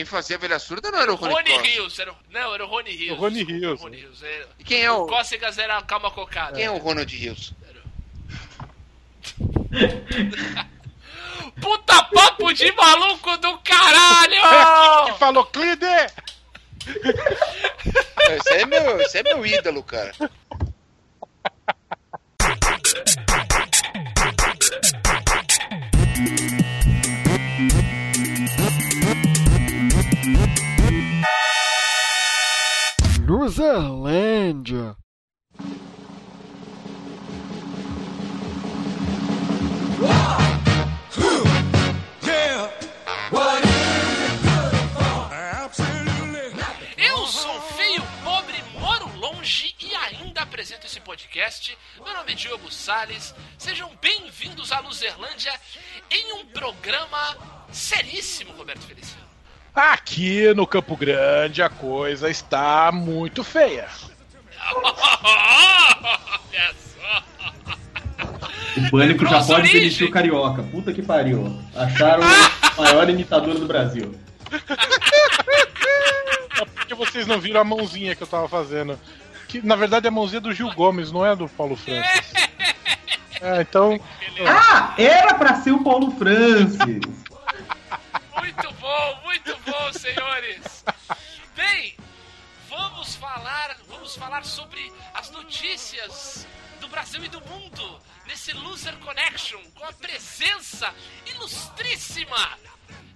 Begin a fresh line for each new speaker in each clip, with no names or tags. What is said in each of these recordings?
Quem fazia a velha surda não era o Rony,
Rony. Rios. Era, não, era o Rony Rios.
O Rony Rios.
Rony Rios. é.
E quem é
O
o,
Cócegas era a calma cocada.
quem é o Ronald Rios?
Puta papo de maluco do
Que
caralho!
falou Clide!
Esse é meu, esse é meu ídolo, cara.
Luzerlândia.
Eu sou feio, pobre, moro longe e ainda apresento esse podcast. Meu nome é Diogo Salles. Sejam bem-vindos à Luzerlândia em um programa seríssimo, Roberto Feliciano.
Aqui no Campo Grande a coisa está muito feia.
Olha só!
O Pânico já pode demitir o Carioca. Puta que pariu. Acharam o maior imitador do Brasil.
É porque vocês não viram a mãozinha que eu tava fazendo. Que na verdade é a mãozinha do Gil Gomes, não é do Paulo Francis. É, então.
Ah, era pra ser o Paulo Francis.
Muito bom, muito bom, senhores. Bem, vamos falar, vamos falar sobre as notícias do Brasil e do mundo nesse Loser Connection com a presença ilustríssima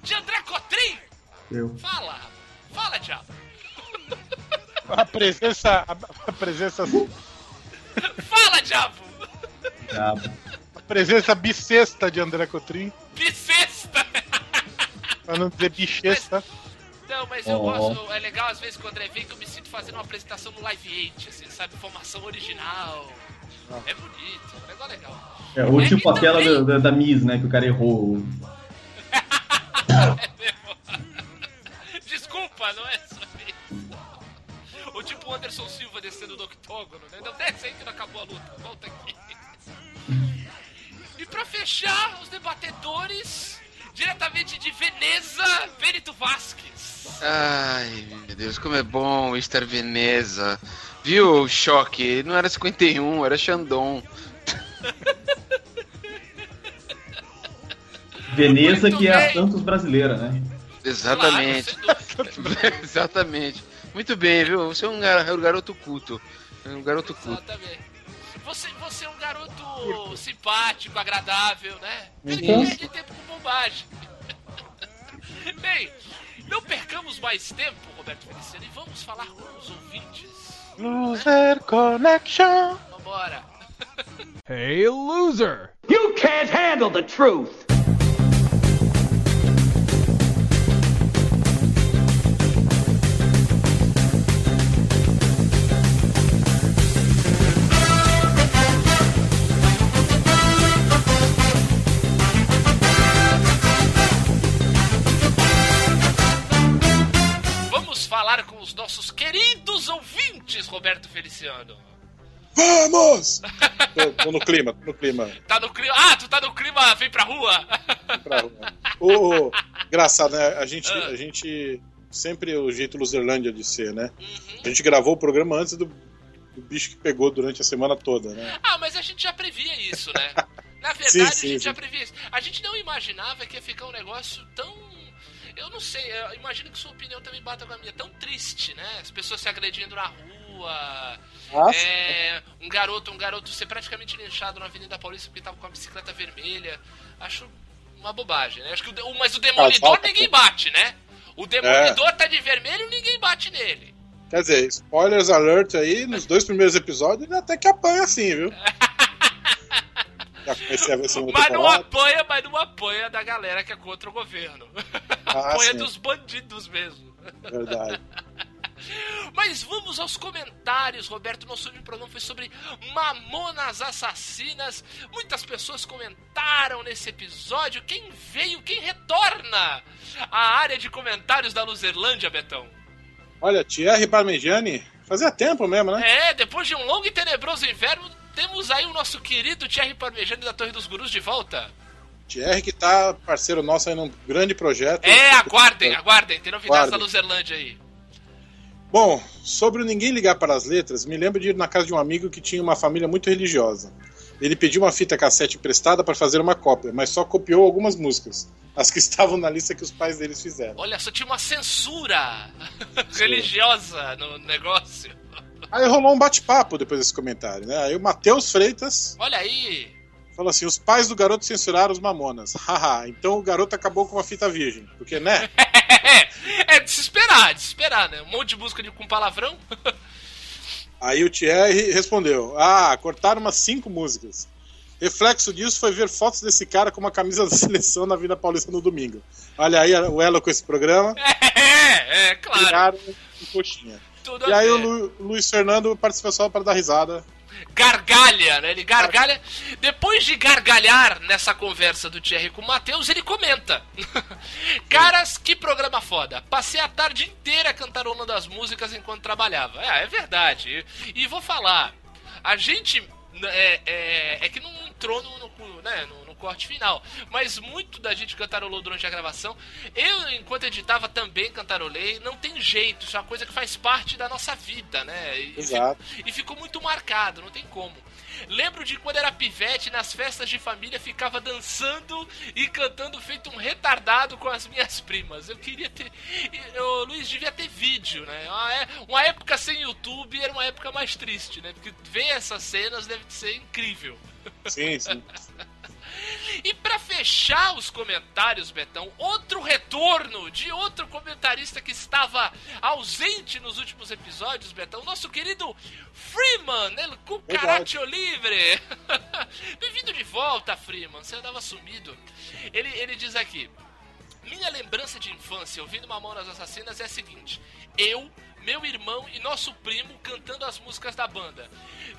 de André Cotrim.
Eu.
Fala, fala, diabo.
A presença. A presença.
Fala, diabo.
Diabo.
A presença bissexta de André Cotrim.
Bissexta.
Pra não dizer bichesta.
Não, mas eu
Oh.
gosto, é legal às vezes quando o André vem que eu me sinto fazendo uma apresentação no Live 8, assim, sabe? Formação original. É bonito, é um negócio legal.
É, ou
É,
tipo aquela
também-
da, da, da Miss, né? Que o cara errou.
Desculpa, não é só isso. Ou tipo o Anderson Silva descendo do octógono, né? Não desce aí que não acabou a luta. Volta aqui. E pra fechar, os debatedores, diretamente de Veneza, Benito Vasquez.
Ai, meu Deus, como é bom estar Veneza. Viu, choque? Não era 51, era Xandão.
Veneza,
Muito
que é a. Santos brasileira, né?
Exatamente.
Claro.
Exatamente. Muito bem, viu? Você é um gar- um garoto culto. É Um garoto culto.
Exatamente. Você, você é um garoto simpático, agradável, né? Ele
Então.
perde tempo com bobagem. Bem, não percamos mais tempo, Roberto Feliciano, e vamos falar com os ouvintes.
Loser Connection.
Vambora.
Hey, loser!
You can't handle the truth.
Queridos ouvintes, Roberto Feliciano.
Vamos! tô, tô no clima, tô no clima.
Tá no clima. Ah, tu tá no clima, vem pra rua.
Pra... Ô, ô, engraçado, né? A gente,
Ah.
a gente sempre o jeito Luzerlândia de ser, né? A gente gravou o programa antes do, do bicho que pegou durante a semana toda, né?
Ah, mas a gente já previa isso, né? Na verdade,
Sim,
a
sim,
gente
sim.
já previa isso. A gente não imaginava que ia ficar um negócio tão. Eu não sei, eu imagino que sua opinião também bata com a minha. Tão triste, né? As pessoas se agredindo na rua. É, um garoto, um garoto ser praticamente linchado na Avenida Paulista porque tava com a bicicleta vermelha. Acho uma bobagem, né? Acho que o, mas o demolidor ninguém bate, né? O demolidor tá de vermelho ninguém bate nele.
Quer dizer, spoilers alert aí, nos dois primeiros episódios ele até que apanha assim, viu? Já comecei a ver
Mas não apanha, mas não apanha da galera que é contra o governo.
Ah,
apanha
sim.
dos bandidos mesmo.
Verdade.
Mas vamos aos comentários, Roberto. Nosso último programa foi sobre Mamonas Assassinas. Muitas pessoas comentaram nesse episódio. Quem veio, quem retorna à área de comentários da Luzerlândia, Betão?
Olha, Thierry Parmegiani, fazia tempo mesmo, né?
É, depois de um longo e tenebroso inverno, temos aí o nosso querido Thierry Parmegiani da Torre dos Gurus de volta.
Thierry que tá parceiro nosso aí num grande projeto.
É, aguardem, aguardem. Tem novidades da Luzerlândia aí.
Bom, sobre o ninguém ligar para as letras, me lembro de ir na casa de um amigo que tinha uma família muito religiosa. Ele pediu uma fita cassete emprestada para fazer uma cópia, mas só copiou algumas músicas, as que estavam na lista que os pais deles fizeram.
Olha, só tinha uma censura religiosa no negócio.
Aí rolou um bate-papo depois desse comentário, né? Aí o Matheus Freitas.
Olha aí!
Falou assim: os pais do garoto censuraram os mamonas. Haha, então o garoto acabou com uma fita virgem. Porque, né?
é de se esperar, de se esperar, né? Um monte de música de, com palavrão.
Aí o Thierry respondeu: Ah, cortaram umas cinco músicas. Reflexo disso foi ver fotos desse cara com uma camisa da seleção na Vida Paulista no domingo. Olha aí o elo com esse programa.
É, é, claro.
Tiraram em coxinha. Tudo e aí o Lu, Luiz Fernando participou só para dar risada
gargalha, né? Ele gargalha. Depois de gargalhar nessa conversa do Thierry com o Matheus, ele comenta. Caras, que programa foda. Passei a tarde inteira cantarolando as músicas enquanto trabalhava. É, é verdade. E, e vou falar. A gente. É, é, é que não entrou no, no, né, no corte final. Mas muito da gente cantarolou durante a gravação. Eu, enquanto editava, também cantarolei. Não tem jeito, isso é uma coisa que faz parte da nossa vida, né? E,
Exato.
e ficou muito marcado, não tem como. Lembro de quando era pivete, nas festas de família, ficava dançando e cantando feito um retardado com as minhas primas. Eu queria ter. O Luiz devia ter vídeo, né? É, uma época sem YouTube era uma época mais triste, né? Porque ver essas cenas deve ser incrível.
Sim, sim.
E para fechar os comentários, Betão, outro retorno de outro comentarista que estava ausente nos últimos episódios, Betão, nosso querido Freeman, El Cucaracho Livre. Bem-vindo de volta, Freeman, você andava sumido. Ele, ele diz aqui: Minha lembrança de infância ouvindo Mamonas Assassinas é a seguinte: eu meu irmão e nosso primo cantando as músicas da banda.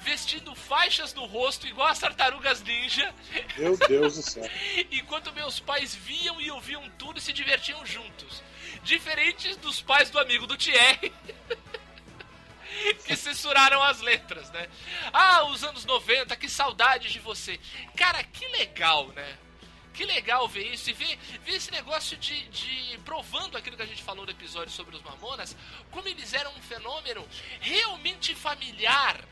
Vestindo faixas no rosto igual as tartarugas ninja.
Meu Deus do céu.
Enquanto meus pais viam e ouviam tudo e se divertiam juntos. Diferentes dos pais do amigo do Thierry. que censuraram as letras, né? Ah, os anos 90, que saudades de você. Cara, que legal, né? Que legal ver isso e ver, ver esse negócio de, de. provando aquilo que a gente falou no episódio sobre os Mamonas, como eles eram um fenômeno realmente familiar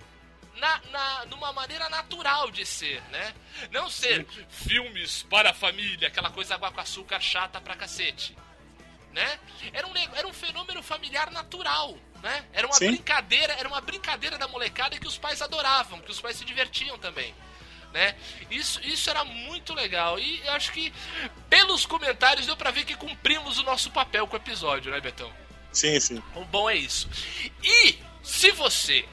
na, na, numa maneira natural de ser, né? Não ser filmes para a família, aquela coisa água com açúcar chata pra cacete. Né? Era um, era um fenômeno familiar natural, né? Era uma Sim. brincadeira, era uma brincadeira da molecada que os pais adoravam, que os pais se divertiam também né? Isso, isso era muito legal. E acho que pelos comentários deu pra ver que cumprimos o nosso papel com o episódio, né, Betão?
Sim, sim.
O bom é isso. E se você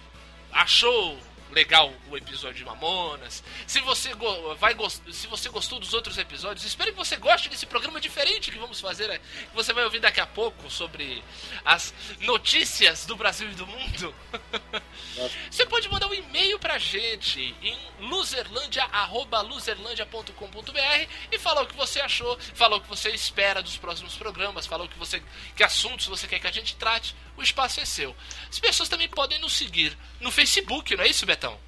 achou legal o episódio de Mamonas. Se você, vai se você gostou dos outros episódios, espero que você goste desse programa diferente que vamos fazer, né? que você vai ouvir daqui a pouco sobre as notícias do Brasil e do mundo. você pode mandar um e-mail pra gente em loserlandia@loserlandia.com.br e falar o que você achou, falar o que você espera dos próximos programas, falar o que você que assuntos você quer que a gente trate o espaço é seu. As pessoas também podem nos seguir no Facebook, não é isso, Betão?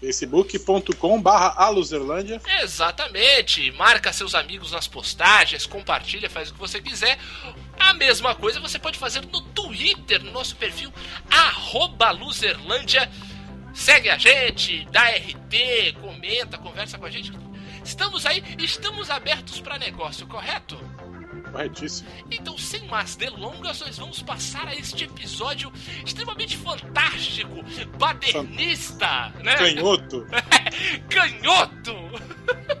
facebook.com barra aluzerlândia
Exatamente, marca seus amigos nas postagens, compartilha, faz o que você quiser. A mesma coisa você pode fazer no Twitter, no nosso perfil arroba luzerlândia. Segue a gente, dá RT, comenta, conversa com a gente. Estamos aí, estamos abertos para negócio, correto?
Corretíssimo.
Então, sem mais delongas, nós vamos passar a este episódio extremamente fantástico, badernista, né?
Canhoto.
Canhoto!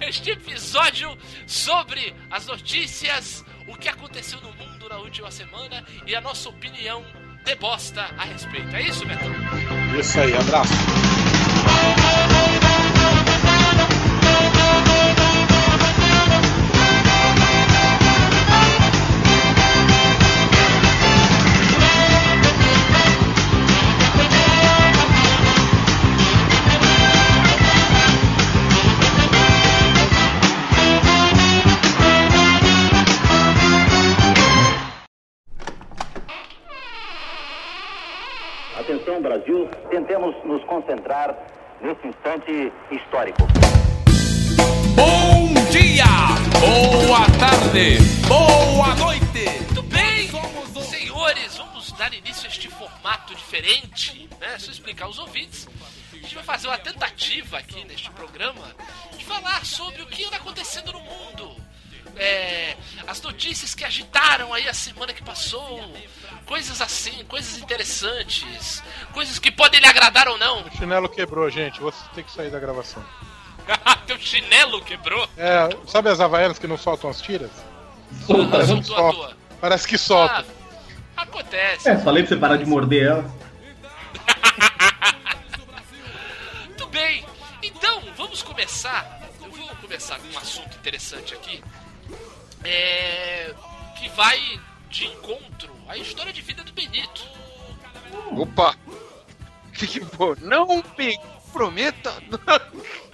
Este episódio sobre as notícias, o que aconteceu no mundo na última semana e a nossa opinião de bosta a respeito. É isso, Betão?
Isso aí, abraço.
Concentrar nesse instante histórico.
Bom dia! boa tarde, boa noite.
Muito bem, senhores, vamos dar início a este formato diferente, né? Só explicar aos ouvintes. A gente vai fazer uma tentativa aqui neste programa de falar sobre o que anda acontecendo no mundo. É, as notícias que agitaram aí a semana que passou, coisas assim, coisas interessantes, coisas que podem lhe agradar ou não.
O chinelo quebrou, gente. Você tem que sair da gravação.
Teu chinelo quebrou?
É, sabe as havaianas que não soltam as tiras?
Solta.
Parece,
Soltou à toa.
Parece que solta.
Ah, acontece.
É, falei pra você parar de morder ela.
Muito bem, então vamos começar. Eu vou começar com um assunto interessante aqui. É. Que vai de encontro à história de vida do Benito.
Opa! Que bom. Não me prometa.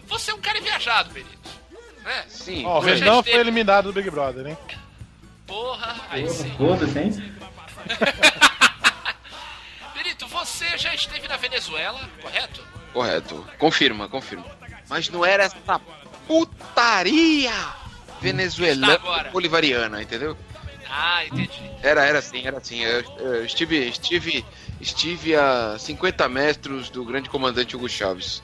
Você é um cara viajado, Benito. Né?
Sim.
Ó, o
já
Renan
esteve-
foi eliminado do Big Brother, hein?
Porra, aí sim.
Foda-se, hein?
Benito, você já esteve na Venezuela, correto?
Correto. Confirma, confirma. Mas não era essa putaria venezuelana bolivariana, entendeu?
Ah, entendi.
Era, era assim, era assim. Eu, eu estive, estive, estive a 50 metros do grande comandante Hugo Chaves.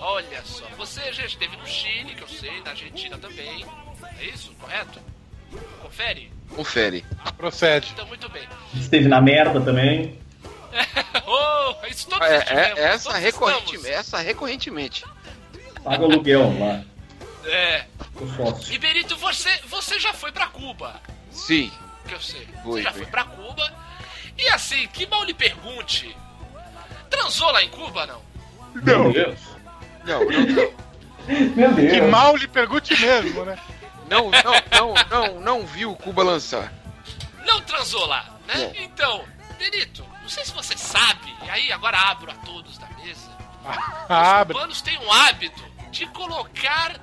Olha só, você já esteve no Chile, que eu sei, na Argentina também. É isso, correto? Confere?
Confere.
Procede.
Então, muito bem.
Esteve na merda também.
oh, isso todos
É, é, essa,
todos
recorrente,
estamos.
essa recorrentemente.
Paga o aluguel lá.
É.
O sócio.
E Benito, você, você já foi pra Cuba,
Sim.
que eu sei.
Fui,
você já
fui.
foi pra Cuba. E assim, que mal lhe pergunte. Transou lá em Cuba, não?
Meu Deus.
Não, não, não.
Meu Deus.
Que mal lhe pergunte mesmo, né?
Não, não, não, não, não viu Cuba lançar.
Não transou lá, né?
Não.
Então, Benito, não sei se você sabe, e aí agora abro a todos da mesa. Os
Abre.
cubanos têm um hábito de colocar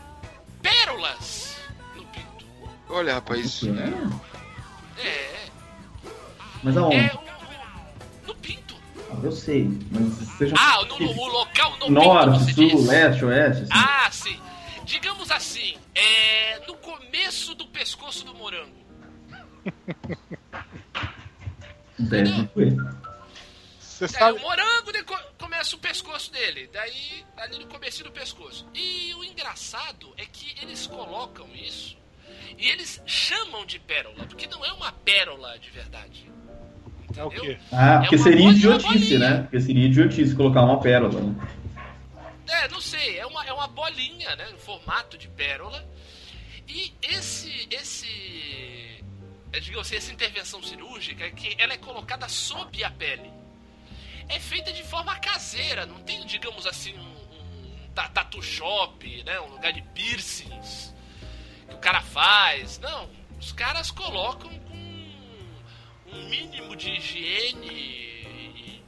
pérolas no pinto.
Olha, rapaz, isso.
É?
É,
Mas aonde?
é o, no pinto.
Ah, eu sei. Mas seja
Ah, no, o local no pinto,
norte,
você
sul,
diz.
leste, oeste. Assim.
Ah, sim. Digamos assim, é no começo do pescoço do morango.
Deve ser.
Você
Daí
sabe.
o morango de- co- começa o pescoço dele, daí ali no começo do pescoço. E o engraçado é que eles colocam isso e eles chamam de pérola, porque não é uma pérola de verdade.
É o quê?
Ah, porque
É
seria idiotice, né? Porque seria idiotice colocar uma pérola. Né?
É, não sei, é uma, é uma bolinha, né? Em formato de pérola. E esse. esse. é, Digamos assim, essa intervenção cirúrgica, que ela é colocada sob a pele. É feita de forma caseira, não tem, digamos assim, um, um ta- tatu shop, né? Um lugar de piercings que o cara faz. Não, os caras colocam com um mínimo de higiene e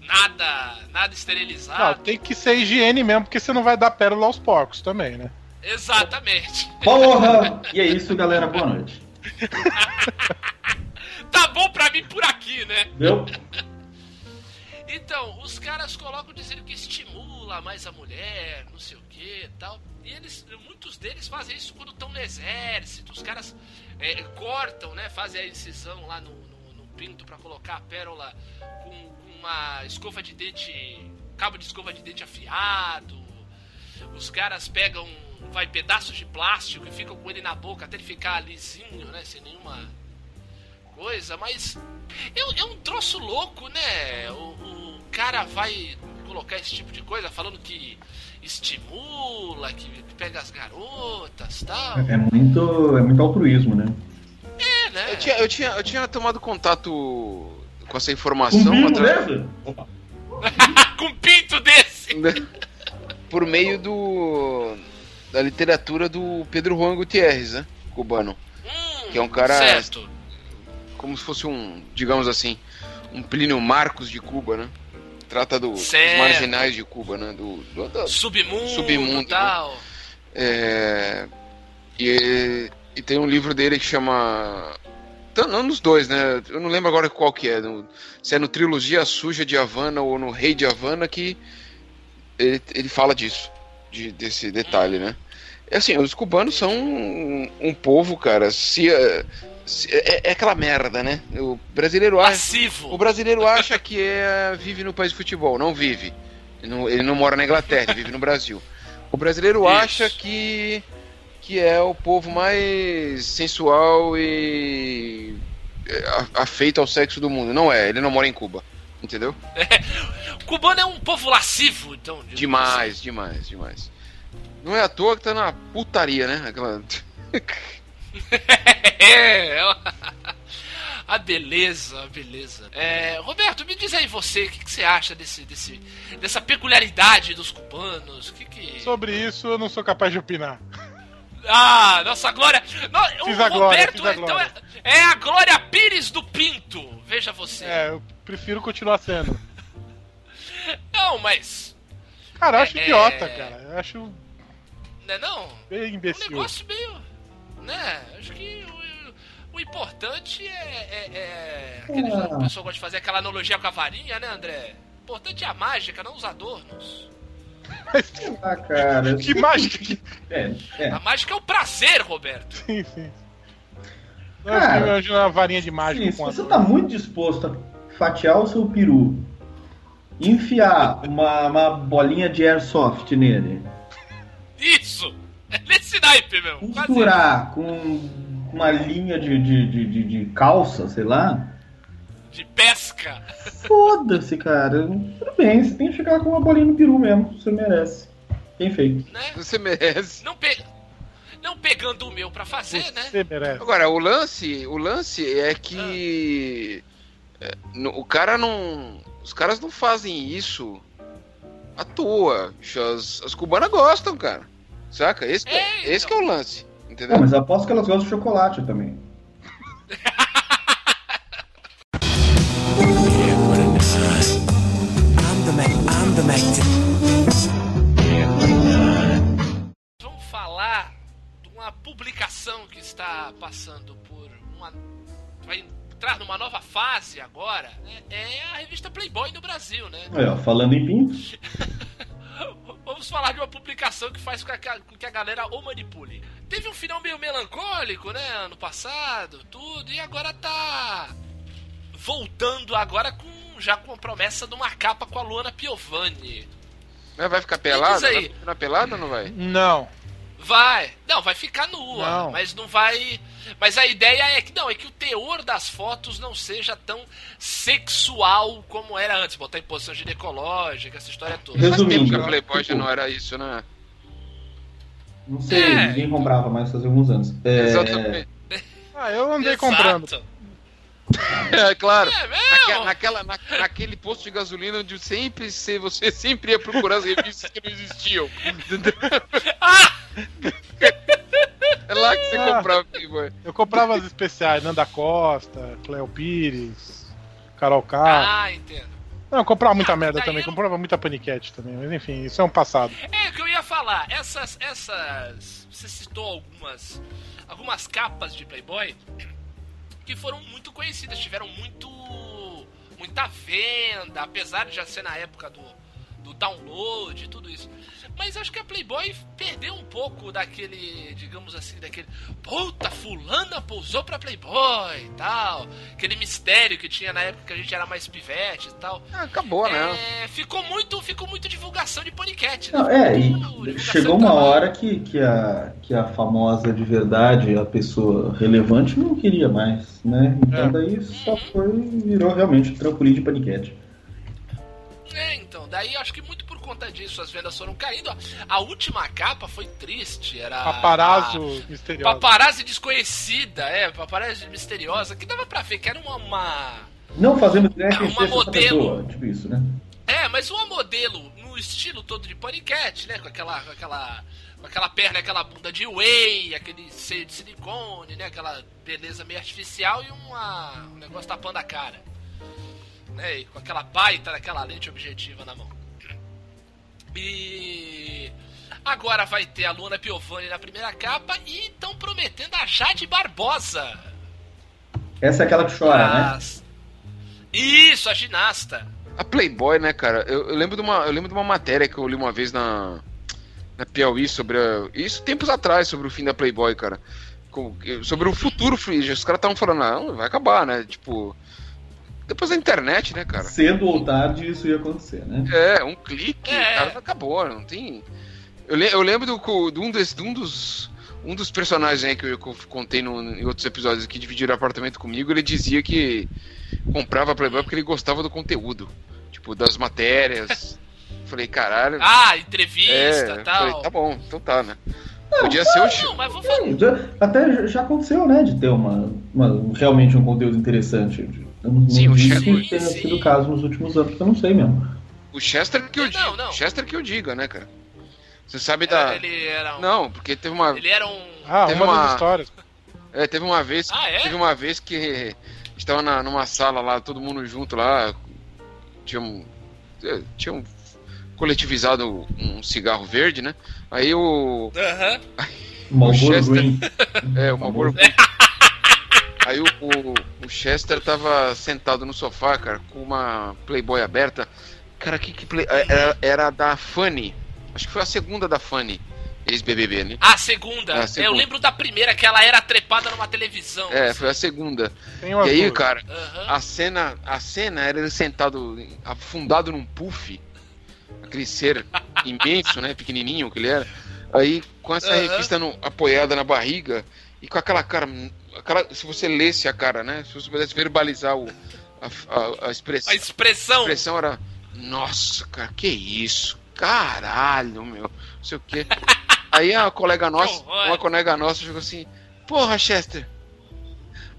nada, nada esterilizado.
Não, tem que ser higiene mesmo, porque você não vai dar pérola aos porcos também, né?
Exatamente.
Porra! E é isso, galera. Boa noite.
Tá bom pra mim por aqui, né?
Viu?
Então, os caras colocam dizendo que estimula mais a mulher, não sei o que tal. E eles, muitos deles fazem isso quando estão no exército. Os caras é, cortam, né? Fazem a incisão lá no, no, no pinto pra colocar a pérola com, com uma escova de dente, cabo de escova de dente afiado. Os caras pegam, vai pedaços de plástico e ficam com ele na boca até ele ficar lisinho, né? Sem nenhuma coisa, mas é, é um troço louco, né? O, o cara vai colocar esse tipo de coisa falando que estimula, que, pega as garotas tal.
É muito, é muito altruísmo, né?
É, né?
Eu tinha, eu, tinha, eu tinha tomado contato com essa informação
pinto
atra-
dessa?
Com um pinto desse!
por meio do da literatura do Pedro Juan Gutierrez, né? Cubano.
Hum,
Que é um cara-
Certo.
Como se fosse um, digamos assim, um Plínio Marcos de Cuba, né? Trata do, dos marginais de Cuba, né? Do, do- do-
Submundo,
Submundo,
tal.
É, e, e tem um livro dele que chama. tá, Não nos dois, né? Eu não lembro agora qual que é. no- se é no Trilogia Suja de Havana ou no Rei de Havana que ele, ele fala disso, de, desse detalhe, né? É assim, os cubanos são um, um povo, cara, se- é, é aquela merda, né? O brasileiro acha,
Passivo.
o brasileiro acha que é, vive no país de futebol, não vive. Ele não, ele não mora na Inglaterra, ele vive no Brasil. O brasileiro
Isso.
acha que que é o povo mais sensual e é, afeito ao sexo do mundo. Não é, ele não mora em Cuba. Entendeu?
Cubano é um povo lascivo, então.
Demais, demais, demais. Não é à toa que tá na putaria, né? Aquela.
É, é a beleza, a beleza. É, Roberto, me diz aí você, o que, que você acha desse, desse, dessa peculiaridade dos cubanos? Que que...
Sobre isso eu não sou capaz de opinar.
Ah, nossa glória! No,
Fiz
o
a glória,
Roberto
fiz a
então
glória.
é, é a Glória Pires do Pinto. Veja você.
É, eu prefiro continuar sendo.
Não, mas.
Cara, eu acho
É,
idiota,
é.
cara. Eu acho
Né, não?
bem
Um
imbecil.
negócio meio. Né? Acho que o, o importante é. é, é aquele,
Ah.
O pessoal gosta de fazer aquela analogia com a varinha, né, André? O importante é a mágica, não os adornos.
Ah, cara.
Que mágica que.
É, é.
A mágica é o prazer, Roberto.
Sim, sim. Eu
Cara,
fico imaginando uma varinha de mágica
Sim, se você tá muito disposto a fatiar o seu peru, enfiar uma, uma bolinha de airsoft nele,
Isso! É nesse naipe, meu. Quase
costurar com uma linha de, de, de, de, de calça, sei lá.
De pesca.
foda-se, cara. Tudo bem, você tem que ficar com uma bolinha no peru mesmo, você merece. Bem feito.
Né?
Você merece.
Não, pe... não pegando o meu pra fazer, né?
Você merece.
Agora, o lance, o lance é que é, no- o cara não, os caras não fazem isso à toa. As, as cubanas gostam, cara. Saca? Esse, que é,
É, então.
esse que é o lance,
Não,
entendeu?
mas eu aposto que elas gostam de chocolate também.
Vamos falar de uma publicação que está passando por uma. Vai entrar numa nova fase agora, né? É a revista Playboy no Brasil, né?
Ó, falando em pinto,
Vamos falar de uma publicação que faz com que a, com que a galera o manipule. Teve um final meio melancólico, né? Ano passado, tudo, e agora tá voltando agora com já com a promessa de uma capa com a Luana Piovani.
Vai ficar pelada? Vai ficar pelada ou não vai?
Não.
Vai. Não, vai ficar nua,
Não.
mas não vai. Mas a ideia é que não, é que o teor das fotos não seja tão sexual como era antes, botar em posição ginecológica, essa história toda.
Faz tempo que
resumindo,
a Playboy já
tipo,
não era isso, né?
não sei,
É.
ninguém comprava mais fazia alguns anos. É,
Exatamente.
Ah, eu andei
Exato.
comprando.
É, claro.
É
Naque- naquela, na- naquele posto de gasolina onde sempre se- você sempre ia procurar as revistas que não existiam. Entendeu? é lá que você
Ah.
comprava Playboy.
Eu comprava as especiais, Nanda Costa, Cleo Pires, Carol K.
Ah, entendo.
Não, eu comprava muita
Ah,
merda também,
eu-
comprava muita paniquete também, mas enfim, isso é um passado.
É o que eu ia falar. Essas, essas, você citou algumas, algumas capas de Playboy que foram muito conhecidas, tiveram muito, muita venda, apesar de já ser na época do, do download e tudo isso. Mas acho que a Playboy perdeu um pouco daquele, digamos assim, daquele puta, fulana pousou pra Playboy e tal, aquele mistério que tinha na época que a gente era mais pivete e tal.
Ah, acabou, né?
É, ficou muito, ficou muito divulgação de paniquete,
Não,
né?
é, e chegou uma
trabalho.
hora que, que, a, que a famosa de verdade, a pessoa relevante, não queria mais, né? Então
É.
daí só foi, virou realmente um trampolim de paniquete.
Daí acho que muito por conta disso as vendas foram caindo. A última capa foi triste, era
Paparazzo
a
misterioso.
Paparazzi desconhecida, é, paparazzi misteriosa, que dava pra ver que era uma, uma
Não fazemos ideia
Uma
seja essa
modelo.
pessoa, tipo isso, né?
É, mas uma modelo no estilo todo de paniquete, né? Com aquela, com aquela, com aquela perna, aquela bunda de whey, aquele seio de silicone, né? Aquela beleza meio artificial e uma, um negócio tapando a cara. Né? E com aquela baita daquela lente objetiva na mão. E agora vai ter a Luna Piovani na primeira capa e estão prometendo a Jade Barbosa.
Essa é aquela que chora, né?
As- Isso, a ginasta.
A Playboy, né, cara? Eu, eu lembro de uma, eu lembro de uma matéria que eu li uma vez na na Piauí sobre a, isso tempos atrás sobre o fim da Playboy, cara. Com- sobre o futuro Free. Os caras estavam falando, não, vai acabar, né? Tipo, depois da internet, né, cara?
Cedo ou tarde isso ia acontecer, né?
É, um clique,
É.
cara, acabou, não tem. Eu, le- eu lembro do, de um, des- de um dos. Um dos personagens aí que eu, que eu contei no- em outros episódios que dividiram apartamento comigo, ele dizia que comprava Playboy porque ele gostava do conteúdo. Tipo, das matérias. Falei, caralho.
Ah, entrevista
é,
e tal.
falei, tá bom, então tá, né? Podia ser o.
Não, mas vou falar.
Já- até já aconteceu, né? De ter uma, uma- realmente um conteúdo interessante. Eu não,
Sim,
não
o Chester-
sim.
sido o caso nos últimos anos, eu não sei mesmo.
O Chester que eu
Não,
diga.
não.
Chester que eu diga, né, cara? Você sabe
Era-
da.
Ele era um.
Não, porque teve uma.
Ele era um.
Ah,
Teve
uma,
uma-
histórias.
É, teve uma vez.
Ah, é?
Teve uma vez que estava na, numa sala lá, todo mundo junto lá. Tinha um. é, Tinha um coletivizado um cigarro verde, né? Aí o.
Aham.
Marlboro
Chester-
Green.
É, o Marlboro. Aí o, o, o Chester tava sentado no sofá, cara, com uma Playboy aberta. Cara, que, que play... era, era da Fanny. Acho que foi a segunda da Fanny, ex-BBB, né?
A segunda.
A segunda.
Eu lembro da primeira, que ela era trepada numa televisão.
É, foi a segunda. E aí, cara,
Aham.
a cena, a cena era ele sentado, afundado num puff, aquele ser imenso, né, pequenininho que ele era. Aí com essa
Aham.
revista no- apoiada na barriga e com aquela cara, aquela, se você lesse a cara, né, se você pudesse verbalizar o, a, a, a expressão,
A expressão.
a expressão era, nossa, cara, que isso, caralho, meu, não sei o quê. Aí a colega nossa, uma colega nossa chegou assim, porra, Chester,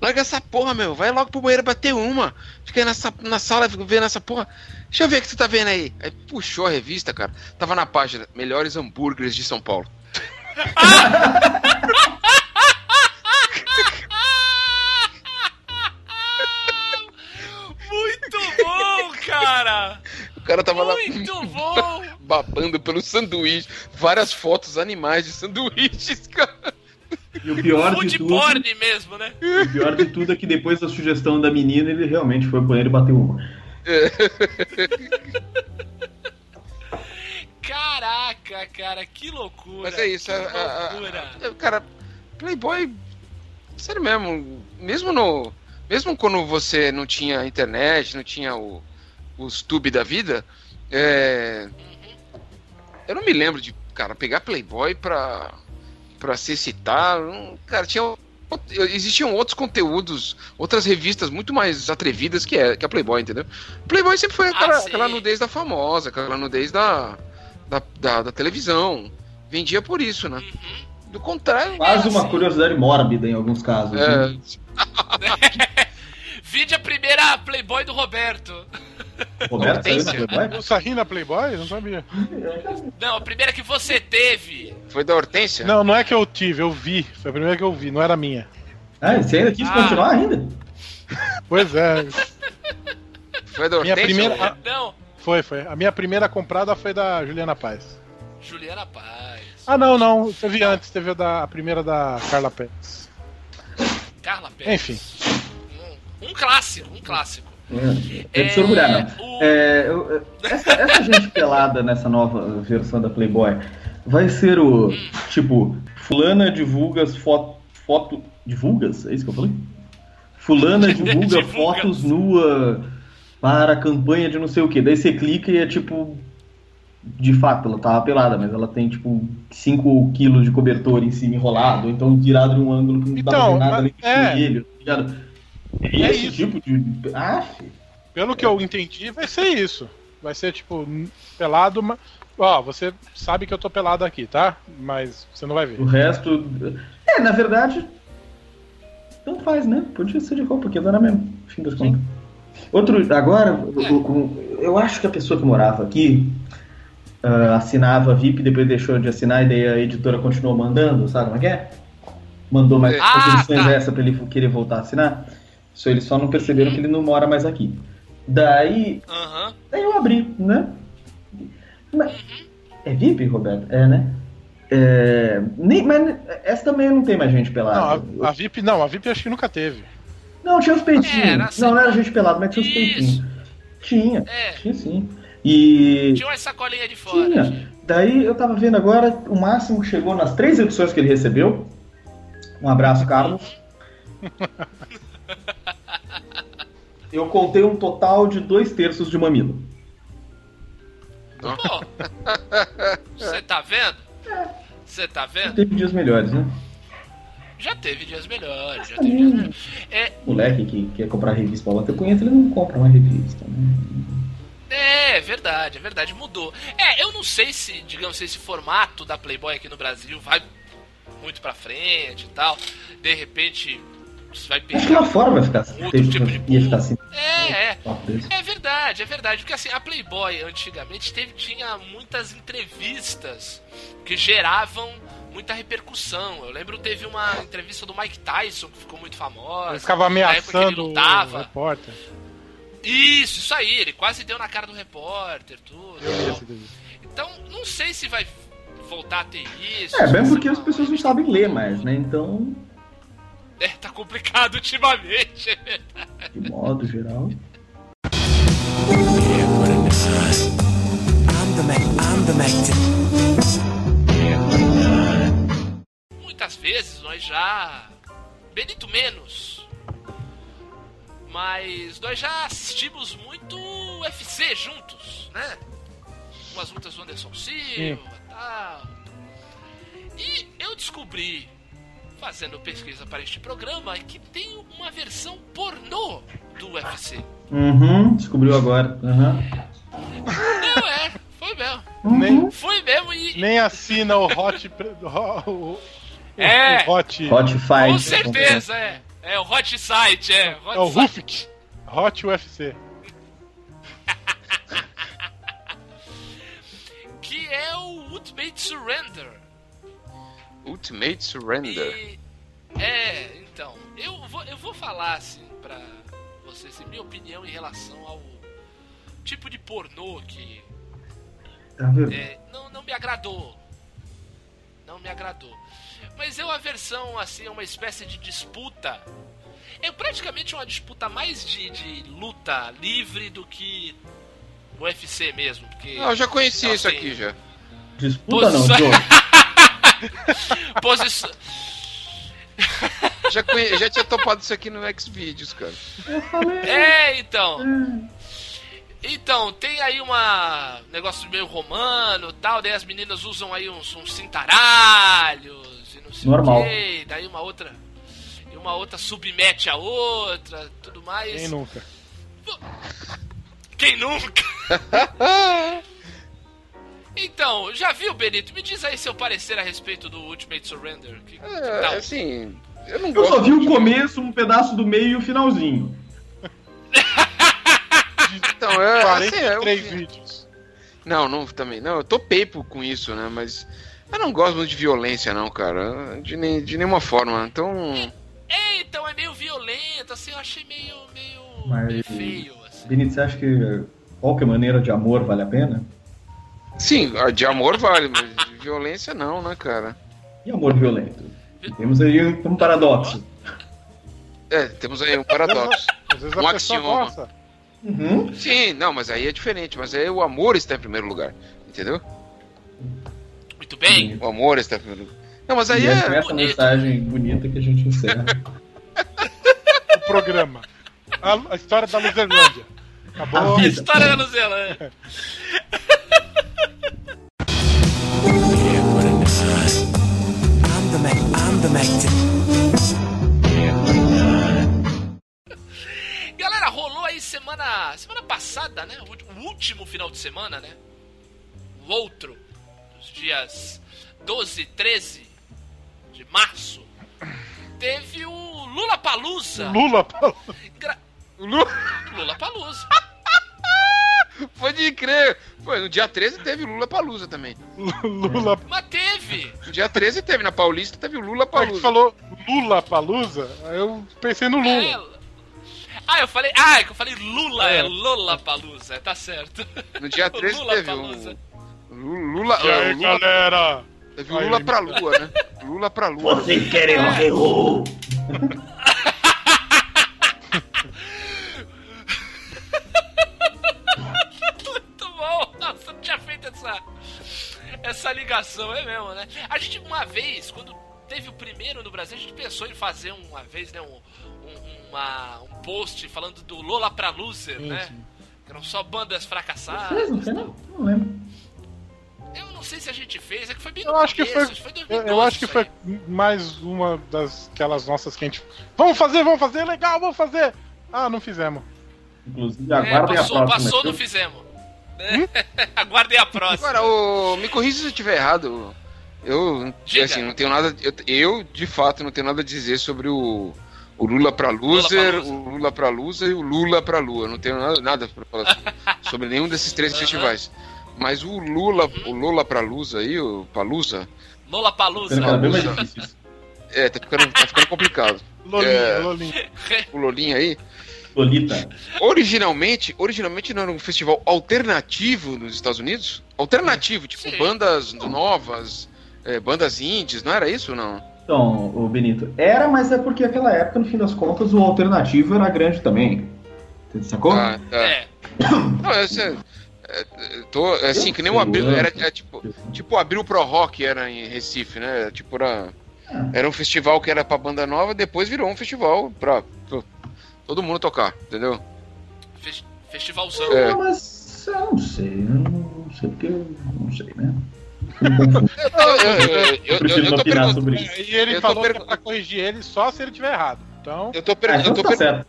Larga essa porra, meu. Vai logo pro banheiro bater uma. Fica nessa, na sala vendo essa porra. Deixa eu ver o que você tá vendo aí. Aí puxou a revista, cara. Tava na página Melhores Hambúrgueres de São Paulo.
cara!
O cara tava lá
Muito bom!
babando pelo sanduíche. Várias fotos animais de sanduíches, cara.
E o pior de tudo.
mesmo, né?
O pior de tudo é que depois da sugestão da menina, ele realmente foi ao banheiro e bateu uma.
Caraca, cara, que loucura!
Mas é isso.
Que
a- a- a- cara, Playboy. Sério mesmo. Mesmo no. Mesmo quando você não tinha internet, não tinha o, os tube da vida. É, eu não me lembro de, cara, pegar Playboy pra, pra se citar. não- Cara, tinha. Existiam outros conteúdos, outras revistas muito mais atrevidas que, é, que a Playboy, entendeu? Playboy sempre foi aquela,
sim.
aquela nudez da famosa, aquela nudez da, da, da, da televisão. Vendia por isso, né?
Uhum.
Do contrário.
Quase
É,
uma
assim.
curiosidade mórbida em alguns casos.
É,
né?
Vide a primeira Playboy do Roberto.
Roberto saiu na. Playboy?
O Sarri na Playboy? Não sabia.
Não, a primeira que você teve.
foi da Hortência?
Não, não é que eu tive, eu vi. Foi a primeira que eu vi, não era minha.
Ah, você ainda quis
Ah.
continuar ainda?
Pois é,
Foi da
Minha
Hortência?
primeira-
ou-
Ah.
Não,
foi, foi. A minha primeira comprada foi da Juliana Paz.
Juliana Paz.
Ah, não, não. Teve antes, teve a, da, a primeira da Carla Pérez.
Carla Pérez.
Enfim.
Um, um clássico, um clássico.
É,
É,
é de se orgulhar, não.
o-
É, eu- essa, essa gente pelada nessa nova versão da Playboy vai ser o tipo, fulana divulga as foto, foto. Divulgas? É isso que eu falei? Fulana divulga fotos nua para a campanha de não sei o que. Daí você clica e é tipo. De fato, ela tava pelada, mas ela tem tipo 5 quilos de cobertor em cima enrolado, ou então virado em um ângulo que não
Então,
ver nada
mas-
ali com o
é.
joelho, tá ligado? É
É
esse
isso.
tipo de. Ah,
Pelo que eu entendi, vai ser isso. Vai ser tipo, pelado, mas. Ó, você sabe que eu tô pelado aqui, tá? Mas você não vai ver.
O resto. É, na verdade. Não faz, né? Podia ser de roupa, na mesma, no fim das contas. Outro. Agora, o- o- eu acho que a pessoa que morava aqui ah, assinava VIP, depois deixou de assinar, e daí a editora continuou mandando, sabe como é que é? Mandou mais
Ah,
condições
tá.
essa pra ele querer voltar a assinar. Só eles só não perceberam que ele não mora mais aqui. Daí
Aham.
Daí eu abri, né? Mas- É VIP, Roberto? É, né? É, nem, mas essa também não tem mais gente pelada.
Não, a, a VIP não, a VIP acho que nunca teve.
Não, tinha os peitinhos.
Assim.
Não, não era gente pelada, mas tinha os peitinhos. Tinha,
É.
tinha sim. E.
Tinha uma sacolinha de fora.
Tinha. Daí eu tava vendo agora, o máximo que chegou nas três edições que ele recebeu. Um abraço, Carlos. Eu contei um total de dois terços de mamilo.
Pô, você tá vendo? Você tá vendo?
Teve dias melhores, né?
Já teve dias melhores, já teve dias melhores. É,
Moleque que quer comprar revista pra outra conheço, ele não compra uma revista. Né?
É, é verdade, é verdade, mudou. É, eu não sei se, digamos, se esse formato da Playboy aqui no Brasil vai muito pra frente e tal. De repente, você vai
Acho que lá fora vai ficar assim.
um outro tipo de
ia ficar assim.
É, é. É verdade, é verdade. Porque assim, a Playboy antigamente teve, tinha muitas entrevistas que geravam muita repercussão. Eu lembro teve uma entrevista do Mike Tyson que ficou muito famosa.
Ele ficava
na época que ele
ameaçando o
lutava.
repórter.
Isso, isso aí, ele quase deu na cara do repórter, tudo. Então, não sei se vai voltar a ter isso.
É,
vai
porque as pessoas não sabem ler mais, né? Então,
É, tá complicado ultimamente.
de modo geral.
Muitas vezes nós já. Benito menos. Mas nós já assistimos muito UFC juntos, né? Umas lutas do Anderson Silva e tal. E eu descobri, fazendo pesquisa para este programa, que tem uma versão pornô do UFC.
Uhum, descobriu agora. Uhum.
Não é, foi mesmo.
Nem,
Foi mesmo e.
nem assina o Hot. o- o-
É.
o Hot.
Hot Fight.
Com certeza, é. É o Hot Site, é. Hot
É o. Rufit. Hot UFC.
que é o Ultimate Surrender.
Ultimate Surrender.
E, é, então, eu vou, eu vou falar assim pra vocês, em minha opinião, em relação ao tipo de pornô que
Tá vendo?
é, não, não me agradou. Não me agradou. Mas eu a versão assim, é uma espécie de disputa. É praticamente uma disputa mais de, de luta livre do que o UFC mesmo. Porque
Ah, eu já conheci isso
tem-
aqui já.
Disputa não,
Posições-
Joe.
Posição.
Já, conhe... já tinha topado isso aqui no Xvideos, cara.
É, então. Então, tem aí uma negócio meio romano e tal, daí as meninas usam aí uns, uns cintaralhos e não sei
Normal.
o quê, daí uma outra. E uma outra submete a outra, tudo mais.
Quem nunca?
Quem nunca? então, já viu, Benito? Me diz aí seu parecer a respeito do Ultimate Surrender. Que, que
É,
tal?
assim, eu não
Eu só vi o começo, um pedaço do meio e o finalzinho.
Então, é, assim, eu-
43 vídeos.
Não, não, também. Não, eu topei por- com isso, né? Mas eu não gosto muito de violência, não, cara. De, nem, de nenhuma forma. Então.
É, então, é meio violento, assim, eu achei meio, meio,
Mas-
meio feio, assim.
Benito, você acha que qualquer maneira de amor vale a pena?
Sim, de amor vale, mas de violência não, né, cara?
E amor violento? Temos aí um paradoxo.
É, temos aí um paradoxo.
Às vezes
Um axioma.
gosta.
Uhum.
Sim, não, mas aí é diferente. Mas aí o amor está em primeiro lugar. Entendeu?
Muito bem.
O amor está em primeiro lugar. Não, mas aí
E é
é.
essa
bonito.
mensagem bonita que a gente encerra.
O programa. A, a história da Luzerlândia. Acabou.
A
A história da Luzela. Galera, rolou aí semana semana passada, né? O último final de semana, né? O outro, os dias 12 e 13 de março, teve o Lula Palusa.
Lula.
Lula Palusa.
Pode crer. Pô, no dia 13 teve Lula Palusa também.
Lula.
Mas teve.
No dia 13 teve, na Paulista teve o Lula
A gente
Palusa.
falou Lula Palusa, aí eu pensei no Lula.
É. Ah, eu falei. Ah, é que eu falei Lula, é,
É.
Lula Palusa, tá certo.
No dia 13
Lula
teve
Palusa.
o. Lula,
E aí,
o Lula,
galera?
teve Lula pra. Lua, né? Lula pra Lua.
Vocês querem rock and roll?
Essa. essa ligação, é mesmo, né? A gente, uma vez, quando teve o primeiro no Brasil, a gente pensou em fazer uma vez, né, um, um, uma, um post falando do Lola pra Loser,
Sim,
né?
sim.
Que eram só bandas fracassadas.
Fez, não fez, não? Não lembro.
Eu não sei se a gente fez, é que foi bem
Eu
no
acho que foi.
começo, foi
Eu,
2012
eu acho que foi mais uma das aquelas nossas que a gente. Vamos fazer, vamos fazer, legal, vamos fazer. Ah, não fizemos.
Inclusive,
É,
aguardem
passou,
a próxima.
passou, não fizemos. Né? Aguardem a próxima.
Agora, o, me corrija se eu estiver errado. Eu,
Diga.
assim, não tenho nada. Eu, eu, de fato, não tenho nada a dizer sobre o, o Lula pra loser,
Lula pra
o Lula pra loser e o Lula pra lua. Eu não tenho nada, nada pra falar sobre, sobre nenhum desses três festivais. Mas o Lula, o Lula pra Lusa aí, o Palusa,
Lola Palusa.
difícil.
é, tá ficando, tá ficando complicado.
Lolinha,
É.
Lolinha.
O Lolinha aí.
Lolita.
Originalmente, originalmente não era um festival alternativo nos Estados Unidos? Alternativo, tipo
Sim.
bandas novas, é, bandas indies, não era isso não?
Então, o Benito, era, mas é porque naquela época, no fim das contas, o alternativo era grande também. Você Sacou?
Ah, tá.
É,
Não, essa, é, é, tô, é assim, que nem o Abril, era é, tipo, tipo o Abril Pro Rock era em Recife, né? Tipo, era, era um festival que era pra banda nova, depois virou um festival pra, pra todo mundo tocar, entendeu?
fes- festivalzão.
É.
Não, mas eu não sei. Eu não sei porque eu não sei, né? Eu.
Eu, eu, eu, eu, tô perguntando.
sobre isso.
E ele
Eu
falou que é pra corrigir ele só se ele tiver errado. Então.
Eu tô, per-
Ah,
eu
então
tô
tá
per-
certo.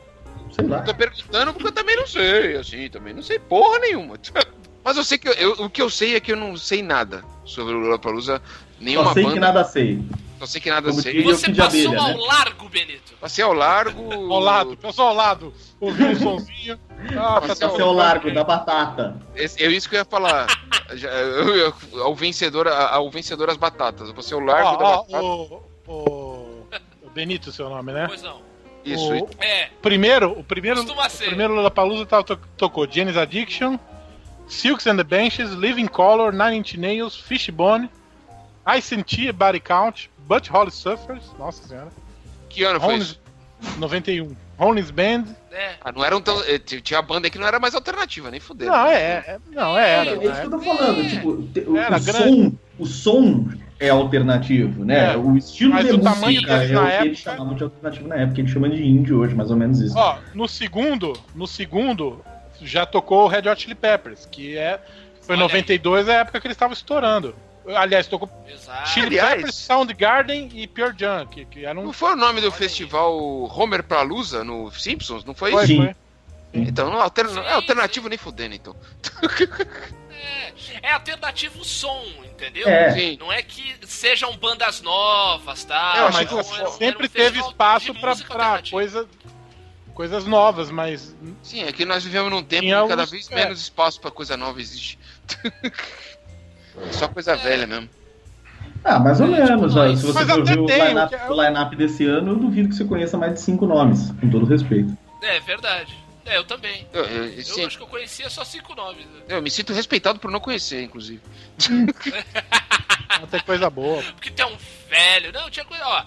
Sei lá.
Eu tô perguntando porque eu também não sei, assim, também não sei porra nenhuma. Mas eu sei que eu, eu- o que eu sei é que eu não sei nada sobre o Lollapalooza, nenhuma
Só sei
banda.
que nada sei.
Só sei que nada
Como
sei.
Você passou
Abelha,
ao
né?
largo, Benito.
Passei ao largo.
Ao lado, pensou ao lado. Ouviu um sonzinho. Ah,
Mas
tá
é o
Esse é o largo da batata.
Esse- É isso que eu ia falar. Já- eu- eu- ao vencedor, ao vencedor as batatas. Eu passei ao largo da batata.
o, o, o Benito, seu nome, né?
Pois não.
Isso.
O
É,
primeiro, o primeiro,
Costuma
o
ser.
primeiro Lollapalooza tava, to, tocou Janis Addiction, Silks and the Benches, Living Color, Nine Inch Nails, Fishbone, I Sentia Body Count, But Holly Suffers, nossa senhora,
Que ano foi
Rollins,
isso?
91, Rollins Band,
é.
Ah, não eram tão. eh, Tinha a banda aí que não era mais alternativa, nem fudeu.
não, é, é, não, é, era,
É, é isso que
né?
eu tô falando. Tipo, te- o,
Era
o som, o som é alternativo, né?
É,
o estilo
mas
de
o tamanho
música
deles
é
na
o que
época-
eles chamavam de alternativo na época. Eles chamam de indie hoje, mais ou menos isso.
Ó, no segundo, no segundo, já tocou o Red Hot Chili Peppers, que é, foi
Olha aí.
92, é a época que eles estavam estourando. Aliás, tocou
Exato.
Chili
aliás-
Peppers, Soundgarden e Pure Jam, que, que eram
Não foi o nome do
Olha aí.
festival Homer pra Lusa no Simpsons? Não foi
Foi,
isso?
Sim.
foi.
Então, não, alter-
Sim,
é alternativo nem fudendo, então.
É, é alternativo som, entendeu?
É.
Sim.
Não é que sejam bandas novas, tá?
Eu
Não,
acho
mas
que
Não, um-
sempre
um
teve espaço pra, pra coisa, coisas novas, mas
Sim, é que nós vivemos num tempo que cada vez
é.
menos espaço pra coisa nova existe. Só coisa velha mesmo.
Ah, mais ou menos. ó. Se você for
até
ver o line-up
é
o line-up desse ano, eu duvido que você conheça mais de cinco nomes, com todo respeito.
É verdade. É, eu também.
Eu, eu-
Eu
sim,
acho que eu conhecia só cinco nomes. né?
eu me sinto respeitado por não conhecer, inclusive.
não tem coisa boa.
Porque tem um velho. Não, tinha coisa. Ó.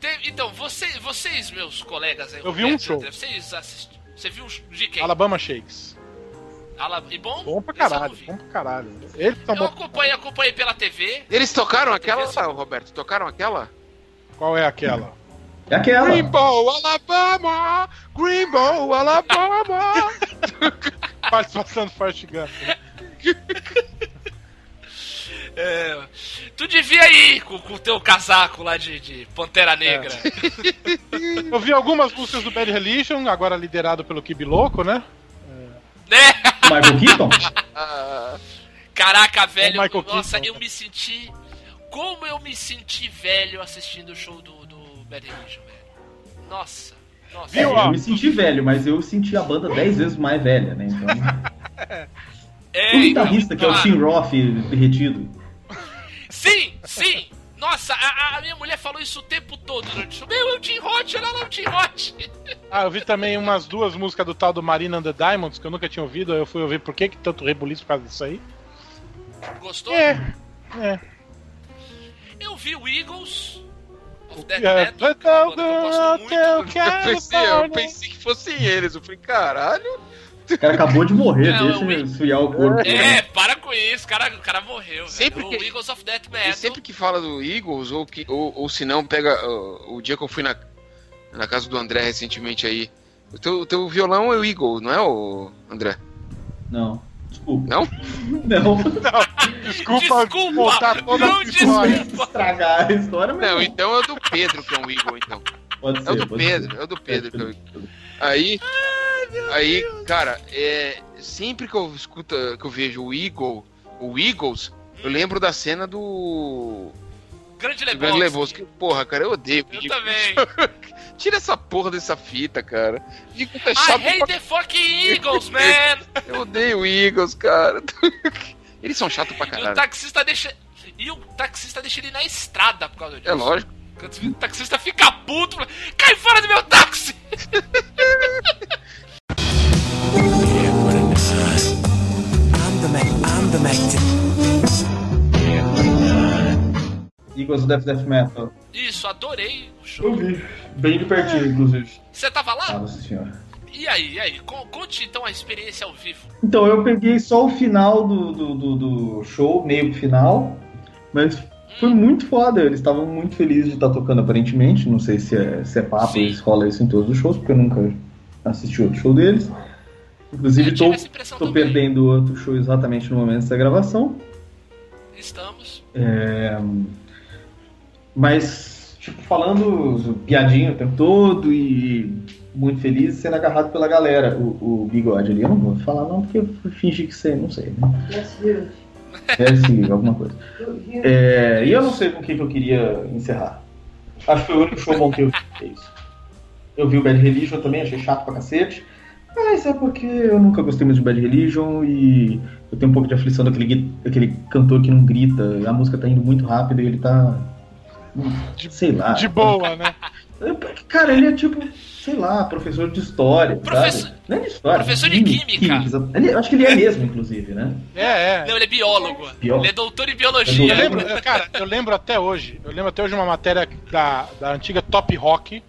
Tem- então, você, vocês, meus colegas aí,
Eu vi um
Roberto,
show.
André, Vocês assistiram. Você viu de quem?
Alabama Shakes.
Ala- E bom?
Bom pra caralho, bom pra caralho. Eles
Eu acompanhei, acompanhei pela TV.
Eles tocaram aquela,
TV.
Roberto? Tocaram aquela?
Qual é aquela?
É aquela.
Greenbow, Alabama! Greenbow, Alabama!
Participação do Forrest Gump.
É, tu devia ir com com o teu casaco lá de, de Pantera Negra.
Eu vi algumas músicas do Bad Religion, agora liderado pelo Kibi Louco, né?
Né?
Michael Keaton?
Ah,
Caraca, velho. Nossa,
Keaton.
eu me senti. Como eu me senti velho assistindo o show do, do Bad Religion, velho. Nossa. Nossa.
É, eu me senti velho, mas eu senti a banda 10 vezes mais velha, né? Então.
É,
O
então,
guitarrista, que é o
claro.
Tim Roth derretido.
Sim, sim! Nossa, a, a minha mulher falou isso o tempo todo durante o show. Meu, é o Tim Hot, olha lá o Tim Hot.
Ah, eu vi também umas duas músicas do tal do Marina and the Diamonds, que eu nunca tinha ouvido, aí eu fui ouvir por que, que tanto rebuliço por causa disso aí.
Gostou?
É, é.
Eu vi o Eagles. Of Death
É,
Metal, que é eu
eu, pensei, eu pensei que fossem eles. Eu falei, caralho.
O cara acabou de morrer,
Não,
deixa
o
eu esfriar o corpo.
É, para com isso, o cara, o cara morreu,
Sempre
velho.
que-
O Eagles of Death
E
Metal.
sempre que fala do Eagles, ou, que, ou, ou se não, pega uh, o dia que eu fui na, na casa do André recentemente aí. O teu, o teu violão é o Eagle, não é o André?
Não. Desculpa.
Não?
Não.
Desculpa,
Desculpa,
voltar toda
não
a história.
Estragar a história, mas
Não, então é o do Pedro que é um Eagle, então.
pode ser.
É o do Pedro,
ser.
é o do Pedro que é o Eagle. Aí, aí, cara, é, sempre que eu escuto, que eu vejo o Eagle, o Eagles, eu lembro da cena do,
Grande
do Grande
Lebowski.
Lebowski. Porra, cara, eu odeio.
Eu também.
Tira essa porra dessa fita, cara. Eagles é
I hate
pra
the fucking Eagles, man!
Eu odeio Eagles, cara. Eles são chatos pra
E o
caralho.
taxista deixa. E o taxista deixa ele na estrada por causa disso.
É lógico.
O taxista fica puto. Cai fora do meu táxi!
Eagles of Death Death Metal.
Isso, adorei o show.
Eu vi. Bem de pertinho, inclusive.
Você tava lá?
Nossa senhora.
E aí, e aí? Con- Conte então a experiência ao vivo.
Então, eu peguei só o final do, do, do, do show, meio final, mas foi muito foda. Eles estavam muito felizes de estar tocando, aparentemente. Não sei se é, se é papo,
Sim.
eles rolam isso em todos os shows, porque eu nunca assisti outro show deles. Inclusive,
tive
tô, tô perdendo outro show exatamente no momento dessa gravação.
Estamos.
É, Mas, tipo, falando piadinha o tempo todo e muito feliz sendo agarrado pela galera. O, o bigode ali, eu não vou falar não, porque eu fingi que sei, não sei. Né? Deve seguir, alguma coisa. É, e eu não sei com quem que eu queria encerrar. Acho que foi o único show bom que eu fiz. Eu vi o Bad Religion também, achei chato pra cacete. Mas é porque eu nunca gostei muito de Bad Religion e eu tenho um pouco de aflição daquele, daquele cantor que não grita. A música tá indo muito rápido e ele tá.
De-
sei lá.
De boa, né?
Cara, ele é tipo, sei lá, professor de história.
Professor-
sabe? Não é de história.
professor de química.
exa- ele- eu acho que ele é mesmo, inclusive, né?
É, é.
Não, ele é biólogo.
Biólogo.
Ele é doutor em biologia.
Eu lembro, cara, eu lembro até hoje. Eu lembro até hoje uma matéria da, da antiga Top Rock.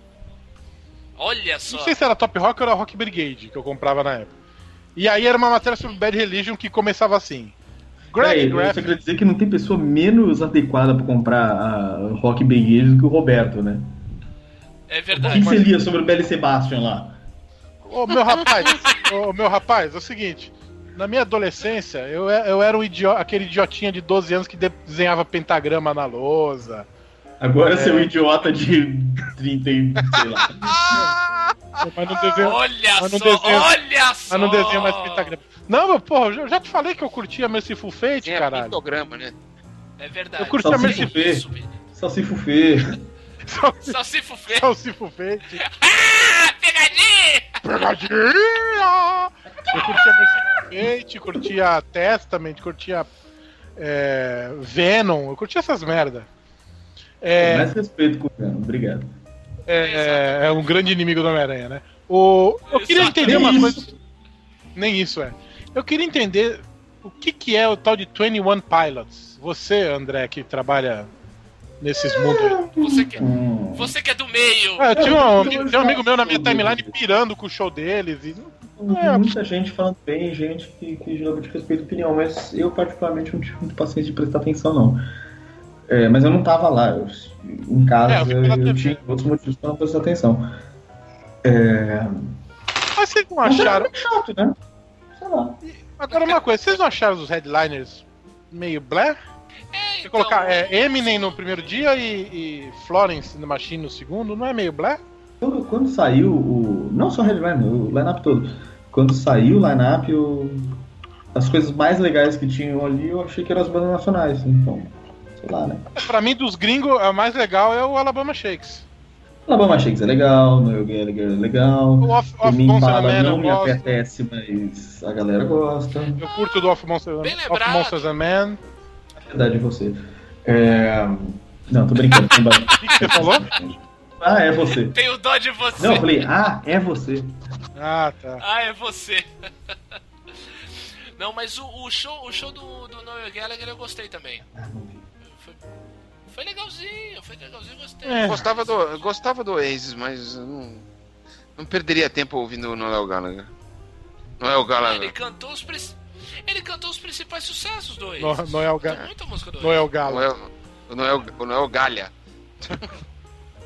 Olha só.
Não sei se era Top Rock ou era Rock Brigade que eu comprava na época. E aí era uma matéria sobre Bad Religion que começava assim. Greg
Peraí,
Graff.
você quer dizer que não tem pessoa menos adequada pra comprar a Rock Brigade do que o Roberto, né?
É
O que,
verdade.
que você lia sobre o Belly Sebastian lá?
Ô meu rapaz, ô meu rapaz, é o seguinte. Na minha adolescência, eu, eu era um idio aquele idiotinha de 12 anos que de- desenhava pentagrama na lousa.
Agora
É.
seu idiota de 30 e sei lá.
Mas não desenho,
Olha
mas não
só,
desenho-
olha só.
mas não desenho mais pentagrama. Não, meu, porra, eu já te falei que eu curtia Merciful Fate,
Tem a
caralho.
pictograma, né?
É verdade.
Eu curti
Só
a
se
Mercy
velho.
Salsifufê.
Só se fuder.
Merciful Fate.
Ah, pegadinha!
Pegadinha! Eu curtia Merciful Fate, curtia Testament, curtia é, Venom, eu curtia essas merda. É,
Mais respeito com o Venom, obrigado.
é, é um grande inimigo do Homem-Aranha, né? O, eu queria
Exato.
entender uma coisa.
isso.
Nem isso é. Eu queria entender o que, que é o tal de 21 Pilots. Você, André, que trabalha nesses mundos aí.
Você que,
Hum.
você que é do meio.
Ah, tinha um, amigo- tem um amigo meu na minha timeline pirando com o show deles. E,
Tem
É.
muita gente falando bem, gente que, que geralmente respeita a opinião, mas eu particularmente não tive muita paciência de prestar atenção, não. É, mas eu não tava lá, eu, em casa
É, eu
eu, tinha outros motivos pra não prestar atenção. É,
mas vocês não acharam.
chato, né? Sei lá.
Agora uma coisa, vocês não acharam os headliners meio blé?
É,
Você
então,
colocar é, Eminem no primeiro dia e, e Florence no Machine no segundo, não é meio blé?
Quando, quando saiu o. Não só o Headline, o line-up todo. Quando saiu o line-up, eu- as coisas mais legais que tinham ali eu achei que eram as bandas nacionais. Então, sei lá, né?
Pra mim, dos gringos, a mais legal é o Alabama Shakes.
Alabama Shakes é legal, Noel Gallagher é legal.
O Off, off Monster Man
não me
gosto.
apetece, mas a galera gosta.
Eu curto do Off, Monster,
Bem
off. Monsters and Man.
Verdade de você. É... Não, tô brincando.
O que você falou?
Ah, é você.
Tenho dó de você.
Não, eu falei, ah, é você.
Ah, tá.
Ah, é você. Não, mas o, o show, o show do, do Noel Gallagher eu gostei também.
Ah, não vi.
Foi, legalzinho, foi legalzinho, gostei.
É.
Eu gostava do, gostava do Oasis, mas eu não, não perderia tempo ouvindo o Noel Gallagher. Noel
Ele
Gallagher.
cantou os, Ele cantou os principais sucessos do Oasis.
No- Noel, Ga
Tem muita música do
Noel
Oasis.
Noel, o Noel, o Noel Galha.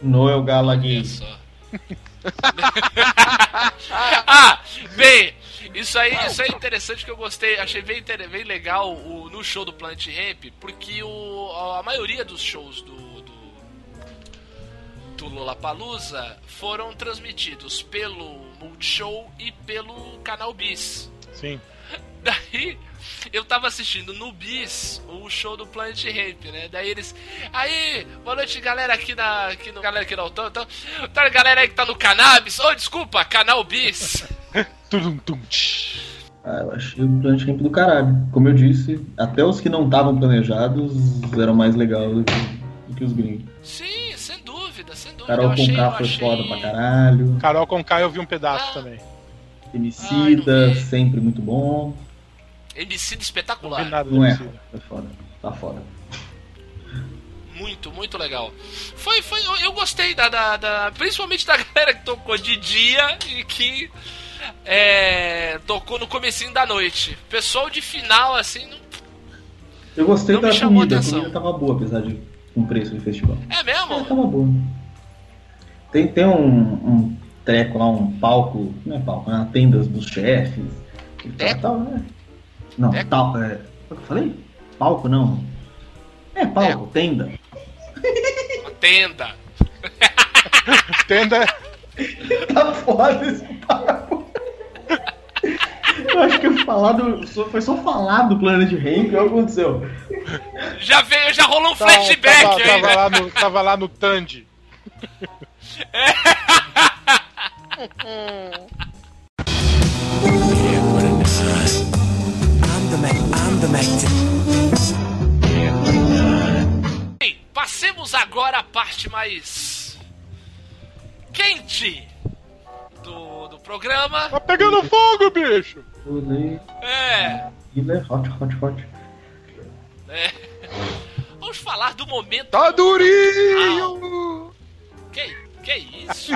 Noel Gallagher.
Ah, bem, isso aí, isso aí é interessante que eu gostei, achei bem, bem legal o, no show do Planet Ramp, porque o, a maioria dos shows do, do, do Lollapalooza foram transmitidos pelo Multishow e pelo Canal Bis.
Sim.
Daí eu tava assistindo no Bis o show do Planet Ramp, né? Daí eles. Aí, boa noite, galera aqui na. Aqui no, galera aqui no Autão. Então, tá galera aí que tá no Cannabis. Ô, desculpa, canal Bis.
Tudum, tum.
Ah, eu achei o Planet Ramp do caralho. Como eu disse, até os que não estavam planejados eram mais legais do que, do que os gringos.
Sim, sem dúvida, sem dúvida.
Carol
achei,
Conká
eu
foi
achei...
foda pra caralho.
Carol com K eu vi um pedaço
Ah.
também.
Emicida,
não vi.
sempre muito bom.
MC
Não vi
espetacular.
nada
Não é, foi foda. Tá foda.
Muito, muito legal. Foi, foi, eu, eu gostei da, da, da- Principalmente da galera que tocou de dia e que. É, tocou no comecinho da noite. Pessoal de final, assim, não
Eu gostei
Não me
da
chamou
comida,
atenção.
a comida tava boa, apesar de um preço de festival.
É
É,
mesmo?
tava boa. Tem, tem um, um treco lá, um palco, não é palco, é uma tendas dos chefes. e tal,
Teco?
tal, né? Não,
Teco?
tal, é. O que eu falei? Palco não. É palco, tenda.
Uma tenda.
Tenda
Tá foda esse papo. Eu acho que eu falar do, só- foi só falar do Planet Ramp e algo aconteceu.
Já veio, já rolou um
tava,
flashback
tava,
aí,
tava
né?
lá no, tava lá no Tandy.
Bem, passemos agora à parte mais quente do, do programa.
Tá pegando fogo, bicho!
É,
Killer, hot, hot, hot.
é. Vamos falar do momento.
Tá durinho!
Que, que isso?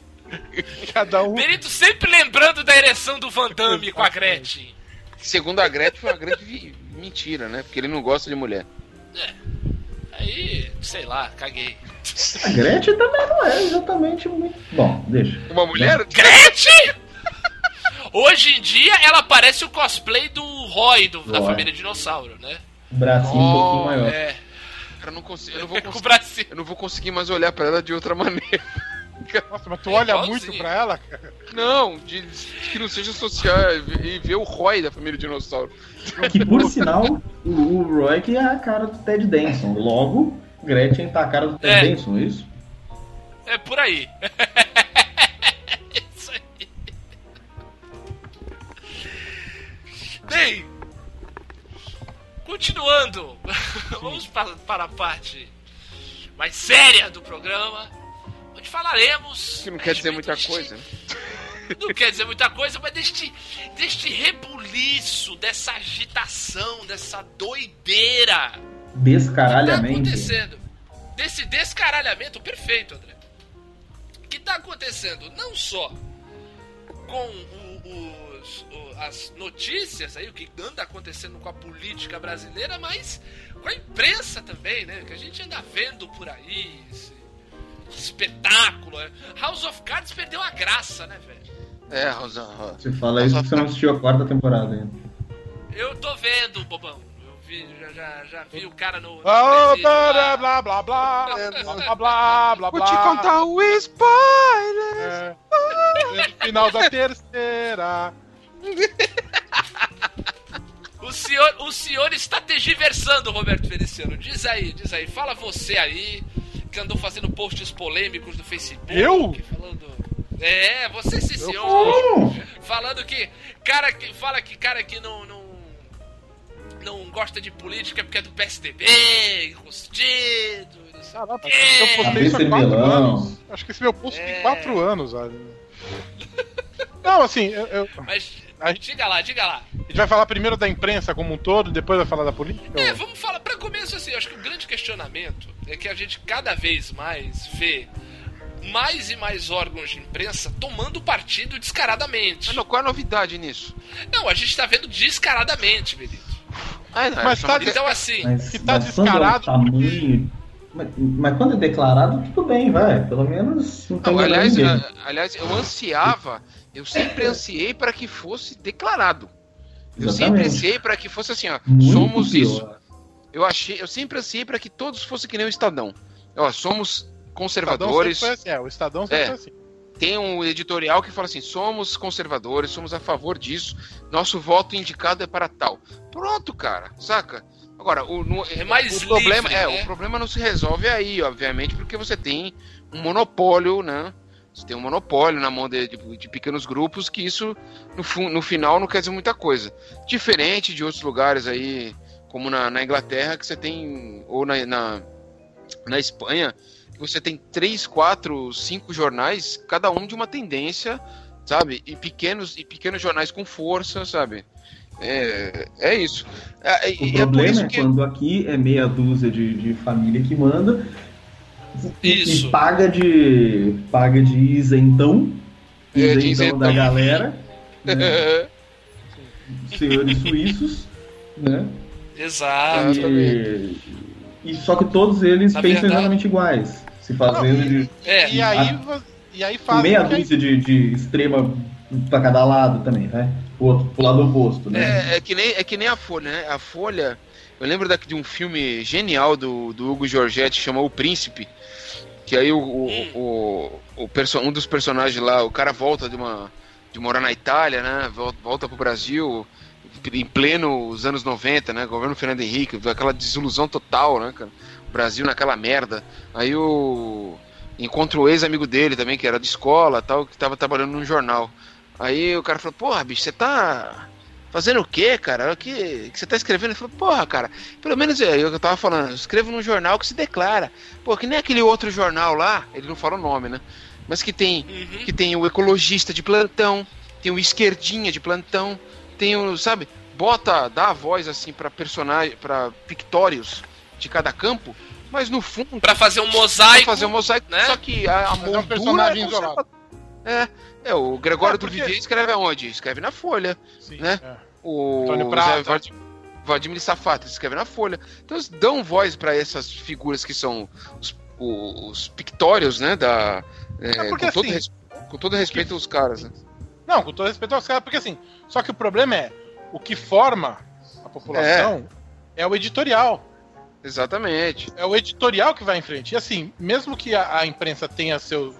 Cada um.
Perito sempre lembrando da ereção do Van Damme com a Gretchen.
Segundo a Gretchen, foi uma grande mentira, né? Porque ele não gosta de mulher.
Aí, sei lá, caguei.
A Gretchen também não é exatamente muito. Bom, deixa.
Uma mulher?
Gretchen! Hoje em dia ela parece o cosplay do Roy do- da
Roy.
família Dinossauro, né?
Bracinho um pouquinho maior.
É,
Cara, não consigo, eu não vou conseguir,
bracinho.
eu não vou conseguir mais olhar pra ela de outra maneira.
Nossa, mas tu olha
igualzinho.
muito pra ela, cara.
Não, de, de que não seja social e ver o Roy da família dinossauro.
Que por sinal, o, o Roy que é a cara do Ted Danson. Logo, Gretchen tá a cara do Ted
É.
Danson, é isso?
É por aí. Isso aí. Bem, continuando, vamos para, para a parte mais séria do programa, falaremos.
Que não quer dizer muita
deste-
coisa, né?
Não quer dizer muita coisa, mas deste, deste rebuliço, dessa agitação, dessa doideira que tá acontecendo. Desse descaralhamento perfeito, André. Que tá acontecendo não só com o- os- o- as notícias aí, o que anda acontecendo com a política brasileira, mas com a imprensa também, né? Que a gente anda vendo por aí. Esse espetáculo. né? House of Cards perdeu a graça, né, velho?
É, Rosa. Rosa.
Você fala isso porque você não assistiu a quarta temporada ainda.
Eu tô vendo, bobão. Eu vi, já, já, já vi o cara no. no
Oh,
presídio lá.
blá, blá, blá, blá, blá, blá, blá,
Vou te contar o spoiler!
É. No final da terceira.
O senhor, o senhor está tergiversando, Roberto Feliciano. Diz aí, diz aí. Fala você aí, que andou fazendo posts polêmicos no Facebook.
Eu?
Falando. É, você sim, senhor. Falando que. Cara que. Fala que cara que não. não não gosta de política porque é do PSDB, enrustido. não sei o
Caraca,
quê.
eu postei isso há quatro anos. Acho que esse meu post
É.
tem quatro anos, olha. Não, assim, eu- eu-
Mas.
A gente-
Diga lá, diga lá.
a gente vai falar primeiro da imprensa como um todo, depois vai falar da política?
É,
ou-
vamos falar, pra começo assim, eu acho que o grande questionamento é que a gente cada vez mais vê mais e mais órgãos de imprensa tomando partido descaradamente.
Mas qual é a novidade nisso?
Não, a gente tá vendo descaradamente, Benito.
Ah, não,
Mas
é
tá-
só-
Então assim,
Mas,
Se tá
é
descarado-
tamanho- mas, mas quando é declarado, tudo bem, vai. Pelo menos não tá
Não,
enganando
aliás, a- aliás, eu ansiava, eu sempre ansiei para que fosse declarado. Eu sempre ansiei para que fosse assim, ó,
Muito
somos
pior.
isso. Eu achei, eu sempre ansiei para que todos fossem que nem o Estadão. Ó, somos
O Estadão
conservadores.
sempre foi assim. É, o Estadão sempre
É.
foi assim.
Tem um editorial que fala assim: somos conservadores, somos a favor disso, nosso voto indicado é para tal. Pronto, cara, saca? Agora, o, no-
É mais
o problema
livre,
é,
né?
o problema não se resolve aí, obviamente, porque você tem um monopólio, né? Você tem um monopólio na mão de, de- de pequenos grupos que isso, no, no final, não quer dizer muita coisa. Diferente de outros lugares aí, como na, na Inglaterra, que você tem, ou na, na, na Espanha, você tem três, quatro, cinco jornais, cada um de uma tendência, sabe? E pequenos, e pequenos jornais com força, sabe? É, é isso. É,
O
é
problema
isso
é
que.
quando aqui é meia dúzia de, de família que manda
Isso.
e paga de paga de isentão,
É, de
isentão
isentão.
da galera, né, senhores suíços, né?
exato.
E, e só que todos eles
Na
pensam
verdade-
exatamente iguais, se fazendo de
É,
E aí, e aí faz.
meia dúzia de, de extrema pra cada lado também, vai? Pro, outro, pro lado oposto, né?
É, é que nem, é que nem a Folha, né? A Folha. Eu lembro daqui de um filme genial do, do Hugo Giorgetti, chamou O Príncipe. Que aí o, o, o, o perso- um dos personagens lá, o cara volta de uma. de morar na Itália, né? Volta, volta pro Brasil em pleno os anos 90, né? Governo Fernando Henrique, aquela desilusão total, né, cara? O Brasil naquela merda. Aí o. Encontra o ex-amigo dele também, que era de escola tal, que tava trabalhando num jornal. Aí o cara falou, porra, bicho, você tá fazendo o quê, cara? O que, que você tá escrevendo? Ele falou, porra, cara, pelo menos é, eu, eu tava falando, eu escrevo num jornal que se declara. Pô, que nem aquele outro jornal lá, ele não fala o nome, né? Mas que tem,
Uhum.
que tem o ecologista de plantão, tem o esquerdinha de plantão, tem o, sabe, bota, dá a voz assim pra personagem, pra pictórios de cada campo, mas no fundo
Pra fazer um
pra
mosaico.
fazer um mosaico,
né?
só que a, a
Fazer um
moldura
personagem
é
isolado.
É, é, o Gregório
É,
do
porque-
Vivier escreve aonde? Escreve na Folha.
Sim,
né?
é.
O
Antônio Prata.
Zé Vladimir Safato escreve na Folha. Então eles dão voz para essas figuras que são os, os pictórios, né? Da, é,
É porque
com, todo
assim,
res- com todo respeito aos caras. Né?
Não, com todo respeito aos caras, porque assim, só que o problema é o que forma a população é, o editorial.
Exatamente.
É o editorial que vai em frente. E assim, mesmo que a, a imprensa tenha seu,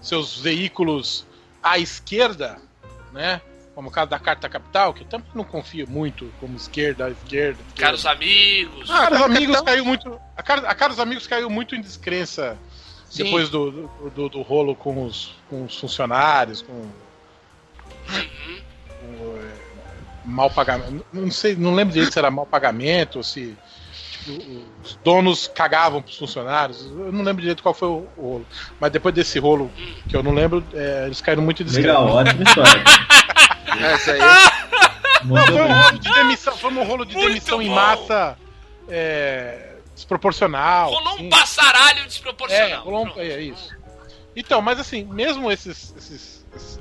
seus veículos à esquerda, né? Como o caso da Carta Capital, que eu também não confio muito como esquerda, esquerda. esquerda.
Caros amigos.
Ah,
Caros amigos caiu muito. A, Car- a Caros Amigos caiu muito em descrença
Sim.
depois do, do, do- do rolo com os, com os funcionários, com,
Uhum.
com, é, mal pagamento. Não sei, não lembro direito se era mal pagamento ou se os donos cagavam pros funcionários. Eu não lembro direito qual foi o, rolo. Mas depois desse rolo, que eu não lembro, é, eles caíram muito em descrença.
Legal, ótima história.
Essa aí.
Não, foi um rolo de demissão, foi um rolo de
Muito
demissão em
bom.
massa é, desproporcional.
Rolou
assim.
um passaralho
É,
desproporcional.
rolou um-
Pronto.
é isso. Então, mas assim, mesmo esses. esses, esses-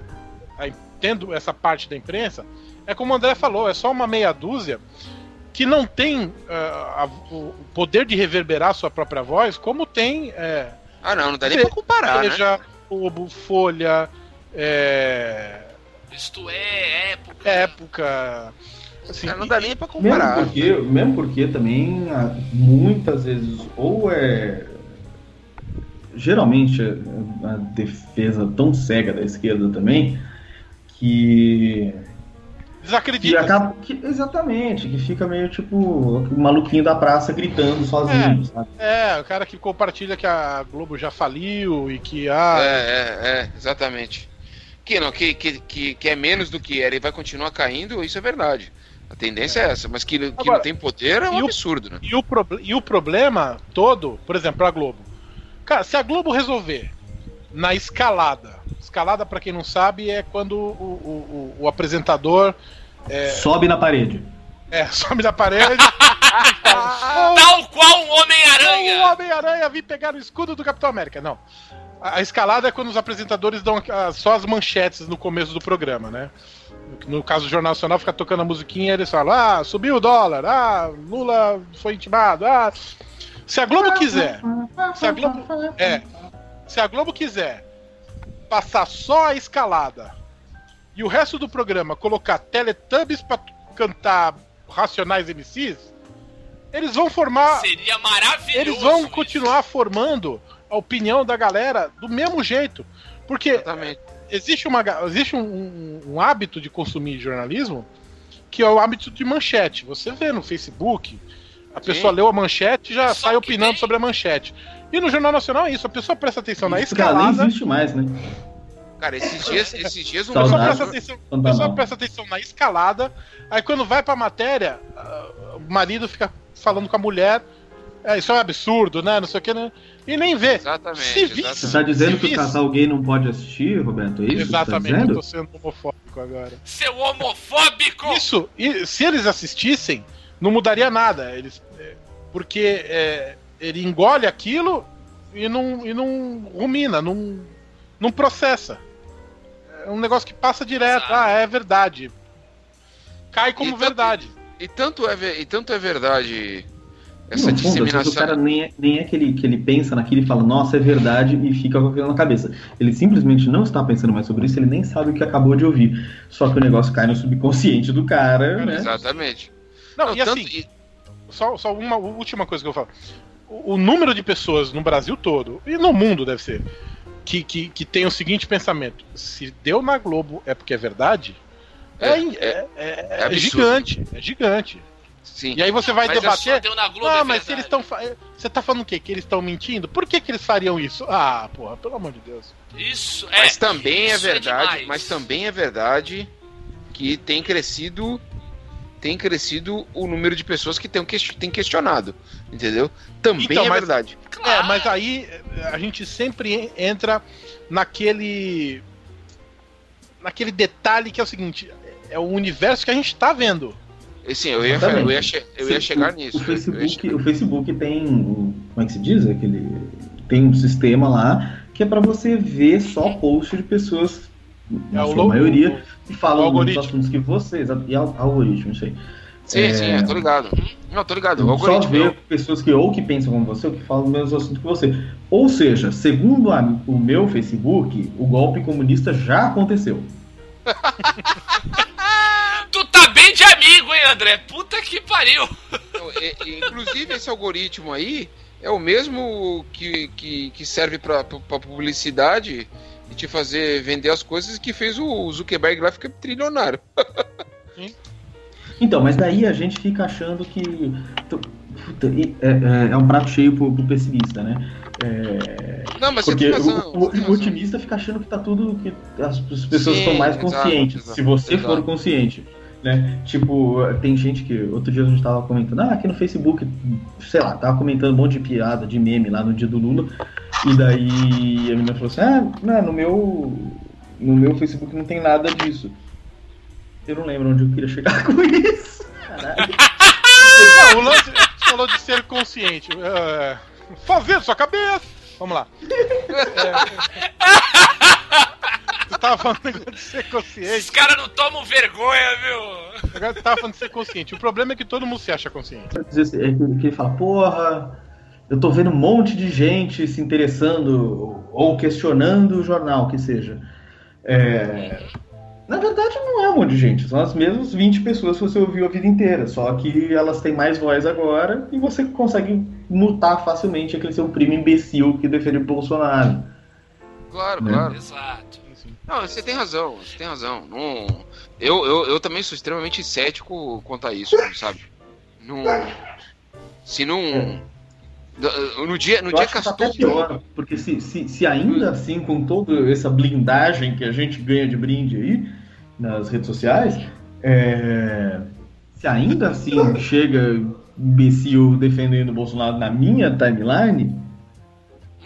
aí, tendo essa parte da imprensa, é como o André falou, é só uma meia dúzia que não tem ah, a- o poder de reverberar sua própria voz, como tem é,
Ah, não, não dá nem pra comparar, né?
Veja, Globo, Folha, é,
Isto é época.
Época. Assim,
não dá nem pra
Mesmo
comparar.
porque, mesmo porque também ah, muitas vezes ou é geralmente a a defesa tão cega da esquerda também que, que
desacredita.
acaba que, exatamente que fica meio tipo o maluquinho da praça gritando sozinho, sabe?
É, o cara que compartilha que a Globo já faliu e que ah,
É, é, é, exatamente. Que, não, que, que, que, que é menos do que era e vai continuar caindo, isso é verdade. A tendência é, essa, mas que, que
Agora,
não tem poder é um
e o-
absurdo, né?
E o, proble- e o problema todo, por exemplo, a Globo. Cara, se a Globo resolver na escalada, escalada pra quem não sabe é quando o, o, o- o apresentador
Sobe na parede.
é, some da parede
Tal qual um
"Oh, o
Homem-Aranha.
Homem-Aranha vir pegar o escudo do Capitão América. Não. A, a escalada é quando os apresentadores dão a- só as manchetes no começo do programa, né? No caso do Jornal Nacional, fica tocando a musiquinha e eles falam: ah, subiu o dólar, ah, Lula foi intimado, ah. Se a Globo quiser, se a Globo, é, se a Globo quiser passar só a escalada e o resto do programa colocar Teletubbies pra cantar Racionais MCs, eles vão formar.
Seria maravilhoso.
Eles vão
isso.
continuar formando a opinião da galera do mesmo jeito. Porque
Exatamente.
existe, uma, existe um, um- um hábito de consumir jornalismo que é o hábito de manchete. Você vê no Facebook, a pessoa leu a manchete e já
Só
sai opinando
nem-
sobre a manchete. E no Jornal Nacional é isso, a pessoa presta atenção na
Isso nem
escalada.
existe mais, né?
Cara, esses dias, esses dias um
A pessoa,
Saudade.
presta atenção, pessoa presta atenção na escalada, aí quando vai pra matéria, ah, o marido fica falando com a mulher, é, isso é um absurdo, né? Não sei o que, né? E nem vê.
Exatamente,
Se
exatamente.
Você tá dizendo
Se
que o casal gay não pode assistir, Roberto? É isso tá
Exatamente, eu
dizendo?
tô sendo homofóbico agora.
Seu homofóbico!
Isso, e se eles assistissem, não mudaria nada. Eles, é, porque é, ele engole aquilo e não, e não rumina, não, não processa. É um negócio que passa direto.
Exato.
Ah, é verdade. Cai como
E tanto-
verdade.
E tanto é, e tanto é verdade
No
essa
fundo, vezes
disseminação.
o cara nem é, nem é que, ele, que ele pensa naquilo e fala, nossa, é verdade, e fica com aquilo na cabeça. Ele simplesmente não está pensando mais sobre isso, ele nem sabe o que acabou de ouvir. Só que o negócio cai no subconsciente do cara, né?
Exatamente.
Não,
Não,
e
tanto-
assim,
e-
só, só uma última coisa que eu falo. O, o número de pessoas no Brasil todo, e no mundo deve ser, que, que, que tem o seguinte pensamento: se deu na Globo é porque é verdade, é,
É,
é, é- é gigante. É gigante.
Sim.
E aí você vai
Mas é
debater.
Só deu na Globo,
Ah,
é
mas se
verdade.
eles estão. Você tá falando o quê? Que eles estão mentindo? Por que, que eles fariam isso? Ah, porra, pelo amor de Deus.
Isso é.
Mas também é verdade, mas também é verdade que tem crescido tem crescido o número de pessoas que tem, tem questionado, entendeu? Também
Então,
é
mas-
verdade.
É, mas aí eh, a gente sempre en- entra naquele. naquele detalhe que é o seguinte: é o universo que a gente tá vendo.
E, Sim, eu ia, eu ia, che- eu ia
Sim,
chegar
o-
nisso.
O Facebook,
chegar-
o Facebook tem. o- Como é que se diz? Aquele, tem um sistema lá que é pra você ver só post de pessoas, na
É o
sua
logo-
maioria, que
o
falam dos
algoritmo.
assuntos que você. exato, E al- algoritmo, isso aí.
Sim,
É,
sim, eu tô ligado. Não, tô ligado. O
Só ver pessoas que ou que pensam como você ou que falam os mesmos assuntos que você. Ou seja, segundo a- o meu Facebook, o golpe comunista já aconteceu.
Tu tá bem de amigo, hein, André? Puta que pariu.
Então, e- e, inclusive, esse algoritmo aí é o mesmo que, que, que serve pra pra publicidade e te fazer vender as coisas que fez o Zuckerberg lá ficar trilionário.
Então, mas daí a gente fica achando que. é, é- é um prato cheio pro, pro pessimista, né? É,
Não, mas
porque
você tem razão.
o, o- o otimista fica achando que tá tudo. que as, as pessoas estão mais
exato,
conscientes.
exato,
se você
exato.
for consciente. Né? Tipo, tem gente que. Outro dia a gente tava comentando, ah, aqui no Facebook, sei lá, tava comentando um monte de piada, de meme lá no dia do Lula. E daí a menina falou assim, ah, não, no meu. No meu Facebook não tem nada disso. Eu não lembro onde eu queria chegar com isso. Caralho.
Não, o lance falou de ser consciente. É, fazer sua cabeça. Vamos lá. É, você tava falando negócio de ser
Esses
consciente.
caras não tomam vergonha, viu?
Agora você tava falando de ser consciente. O problema é que todo mundo se acha consciente.
é que ele fala, porra, eu tô vendo um monte de gente se interessando ou questionando o jornal, que seja. É, Na verdade, não é um monte de gente, são as mesmas 20 pessoas que você ouviu a vida inteira, só que elas têm mais voz agora e você consegue mutar facilmente aquele seu primo imbecil que defende o Bolsonaro.
Claro,
Né?
claro.
Exato.
Não, você tem razão, você tem razão. Não, eu, eu, eu também sou extremamente cético quanto a isso, sabe? Não, se não. No dia, no
Eu
dia que
que tá
as
até
tudo-
pior, porque se, se, se ainda assim, com toda essa blindagem que a gente ganha de brinde aí nas redes sociais, é, se ainda assim chega imbecil defendendo o Bolsonaro na minha timeline,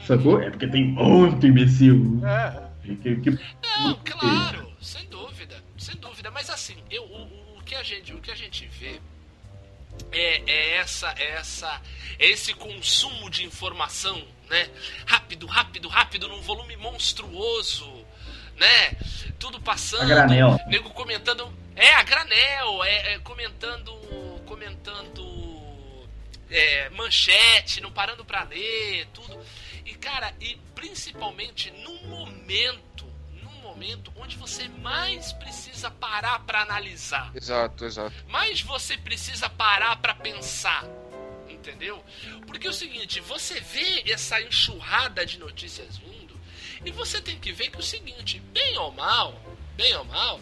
sacou? É porque tem muito imbecil.
É.
Que, que-
Não, claro, sem dúvida, sem dúvida. Mas assim, eu, o, o- que a gente, o que a gente vê é, é essa, é essa, é esse consumo de informação né? Rápido, rápido, rápido, num volume monstruoso, né? Tudo passando.
A granel.
Nego comentando. É, a granel, é, é, comentando. Comentando. É, manchete, não parando pra ler, tudo. E, cara, e principalmente num momento, num momento onde você mais precisa parar pra analisar.
Exato, exato.
Mais você precisa parar pra pensar. Entendeu? Porque é o seguinte, você vê essa enxurrada de notícias vindo e você tem que ver que é o seguinte, bem ou mal, bem ou mal,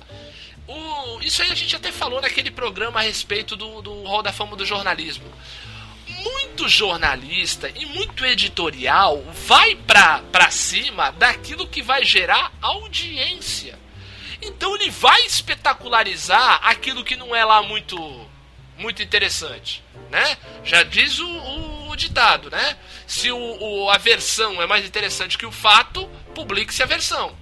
o, isso aí a gente até falou naquele programa a respeito do, do Hall da Fama do jornalismo. Muito jornalista e muito editorial vai pra, pra cima daquilo que vai gerar audiência. Então ele vai espetacularizar aquilo que não é lá muito muito interessante, né? Já diz o, o, o ditado, né? Se o, o, a versão é mais interessante que o fato, publique-se a versão.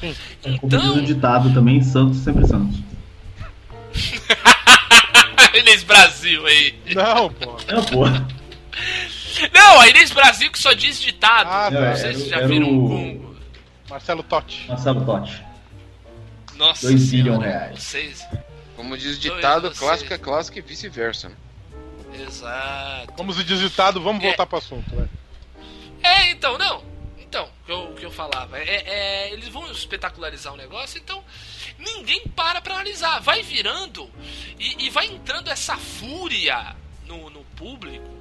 Sim. É como diz o ditado também, Santos sempre Santos.
Inês Brasil aí.
Não, pô.
Não, pô.
Não, a Inês Brasil que só diz ditado.
Ah,
não
tá.
sei
Era-
se já viram
o-
um.
Marcelo Totti.
Marcelo Totti.
Nossa,
2
senhora,
bilhões reais.
Vocês.
Como diz o ditado,
Dois,
clássica,
vocês.
clássica e vice-versa. né?
Exato.
Como se diz ditado, vamos
É.
voltar pro assunto, né?
É, então, não. Então, o que eu, que eu falava. É, é, eles vão espetacularizar o negócio, então ninguém para pra analisar. Vai virando e, e vai entrando essa fúria no, no público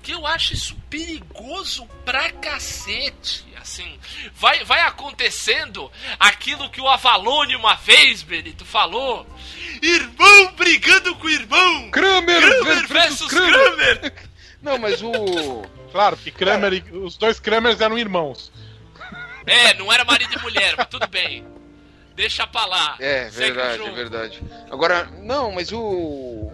que eu acho isso perigoso pra cacete. Assim, vai, vai acontecendo aquilo que o Avalone uma vez, Benito, falou. Irmão brigando com irmão!
Kramer,
Kramer versus Kramer!
Não, mas o.
Claro, porque Kramer e- os dois Kramers eram irmãos.
É, não era marido e mulher, mas tudo bem. Deixa pra lá.
É, verdade, é verdade. Agora, não, mas o.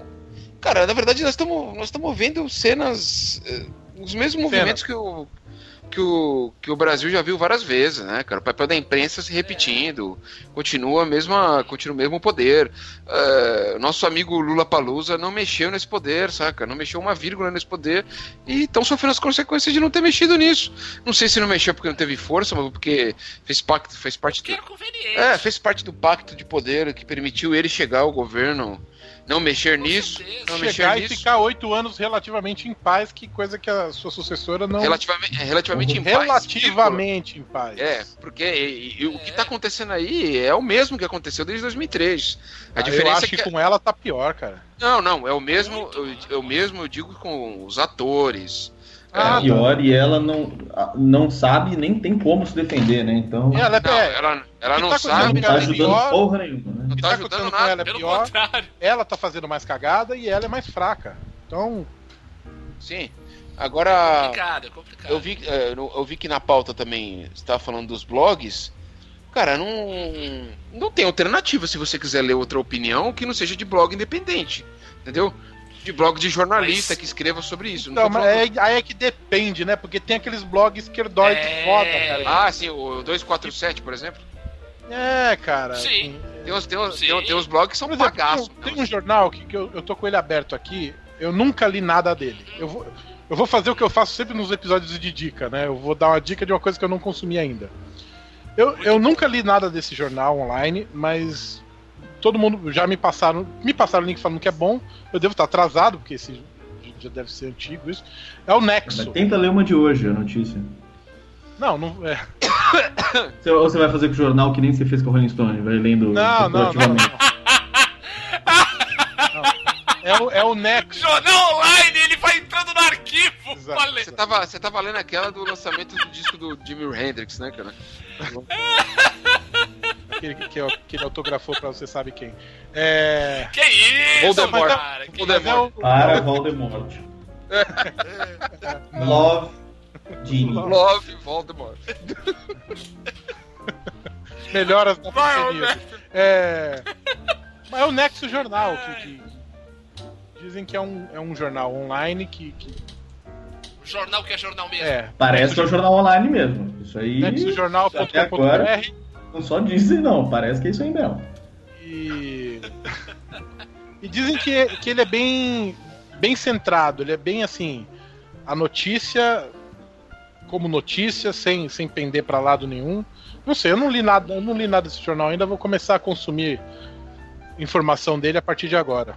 Cara, na verdade nós estamos nós estamos vendo cenas. eh, os mesmos movimentos que o, que, o, que o Brasil já viu várias vezes, né, cara? O papel da imprensa se repetindo. Continua, a mesma, continua o mesmo poder. Eh, nosso amigo Lula Palusa não mexeu nesse poder, saca? Não mexeu uma vírgula nesse poder. E estão sofrendo as consequências de não ter mexido nisso. Não sei se não mexeu porque não teve força, mas porque fez, pacto, fez parte do. É, fez parte do pacto de poder que permitiu ele chegar ao governo, não mexer
Com
nisso,
certeza.
não
Chegar
mexer
e
nisso.
ficar oito anos relativamente em paz, que coisa que a sua sucessora não.
Relativamente, é, relativamente em paz.
relativamente em paz.
É, porque e- e o que tá acontecendo aí é o mesmo que aconteceu desde 2003. A
Ah, eu
diferença
acho
é
que,
que.
com ela tá pior, cara.
Não, não, é o mesmo. Eu, eu mesmo eu digo com os atores.
Ah,
é pior e ela não, não sabe nem tem como se defender, né? Então.
Ela é,
Não,
é,
ela, ela
que
não
tá
Não
sabe.
acontecendo
tá
ela é
ajudando
pior.
porra nenhuma, né?
Não tá
tá
ajudando nada.
ela é
Pelo
pior.
contrário.
Ela tá fazendo mais cagada e ela é mais fraca. Então,
Sim. Agora.
complicado, é complicado.
Eu vi, é, eu eu vi que na pauta também você estava falando dos blogs. Cara, não, não tem alternativa se você quiser ler outra opinião que não seja de blog independente. Entendeu? De blog de jornalista
Mas-
que escreva sobre isso.
Não,
tô
mas é, aí é que depende, né? Porque tem aqueles blogs esquerdoides
É.
foda, cara.
Ah, sim, o 247, por exemplo.
É, cara.
Sim.
Tem os, tem
Sim.
tem, tem os blogs que são
exemplo,
pagaços.
tem, tem um jornal que, que eu, eu tô com ele aberto aqui. Eu nunca li nada dele. Eu vou, eu vou fazer o que eu faço sempre nos episódios de dica, né? Eu vou dar uma dica de uma coisa que eu não consumi ainda. Eu, eu nunca li nada desse jornal online, mas todo mundo já me passaram, me passaram o link falando que é bom. Eu devo estar atrasado, porque esse já deve ser antigo isso. É o
Mas
Nexo.
tenta ler uma de hoje, a notícia.
Não, não é.
Você- Ou você vai fazer com o jornal que nem você fez com o Rolling Stone, vai lendo
Não, não, não. não. É o, é o Nexo.
Jornal online, ele vai entrando no arquivo.
Exato.
Você tava, você tava lendo aquela do lançamento do disco do Jimi Hendrix, né, cara?
Aquele que, que ele autografou pra você sabe quem. É.
Que isso,
Voldemort.
cara? Que
é o,
Para Voldemort. Love Genie.
Love Voldemort.
melhoras da
Vai,
pandemia. É. Mas é o Nexo Jornal, que, que dizem que é um, é um jornal online que. que
Jornal que é jornal mesmo.
é.
Parece que é um jornal online mesmo. Isso aí. até agora-
Nexojornal.com.br
Não só dizem, não. Parece que é isso aí mesmo.
e. E dizem que, que ele é bem, bem centrado, ele é bem assim. A notícia como notícia, sem, sem pender para lado nenhum. Não sei, eu não li nada, eu não li nada desse jornal ainda, vou começar a consumir informação dele a partir de agora.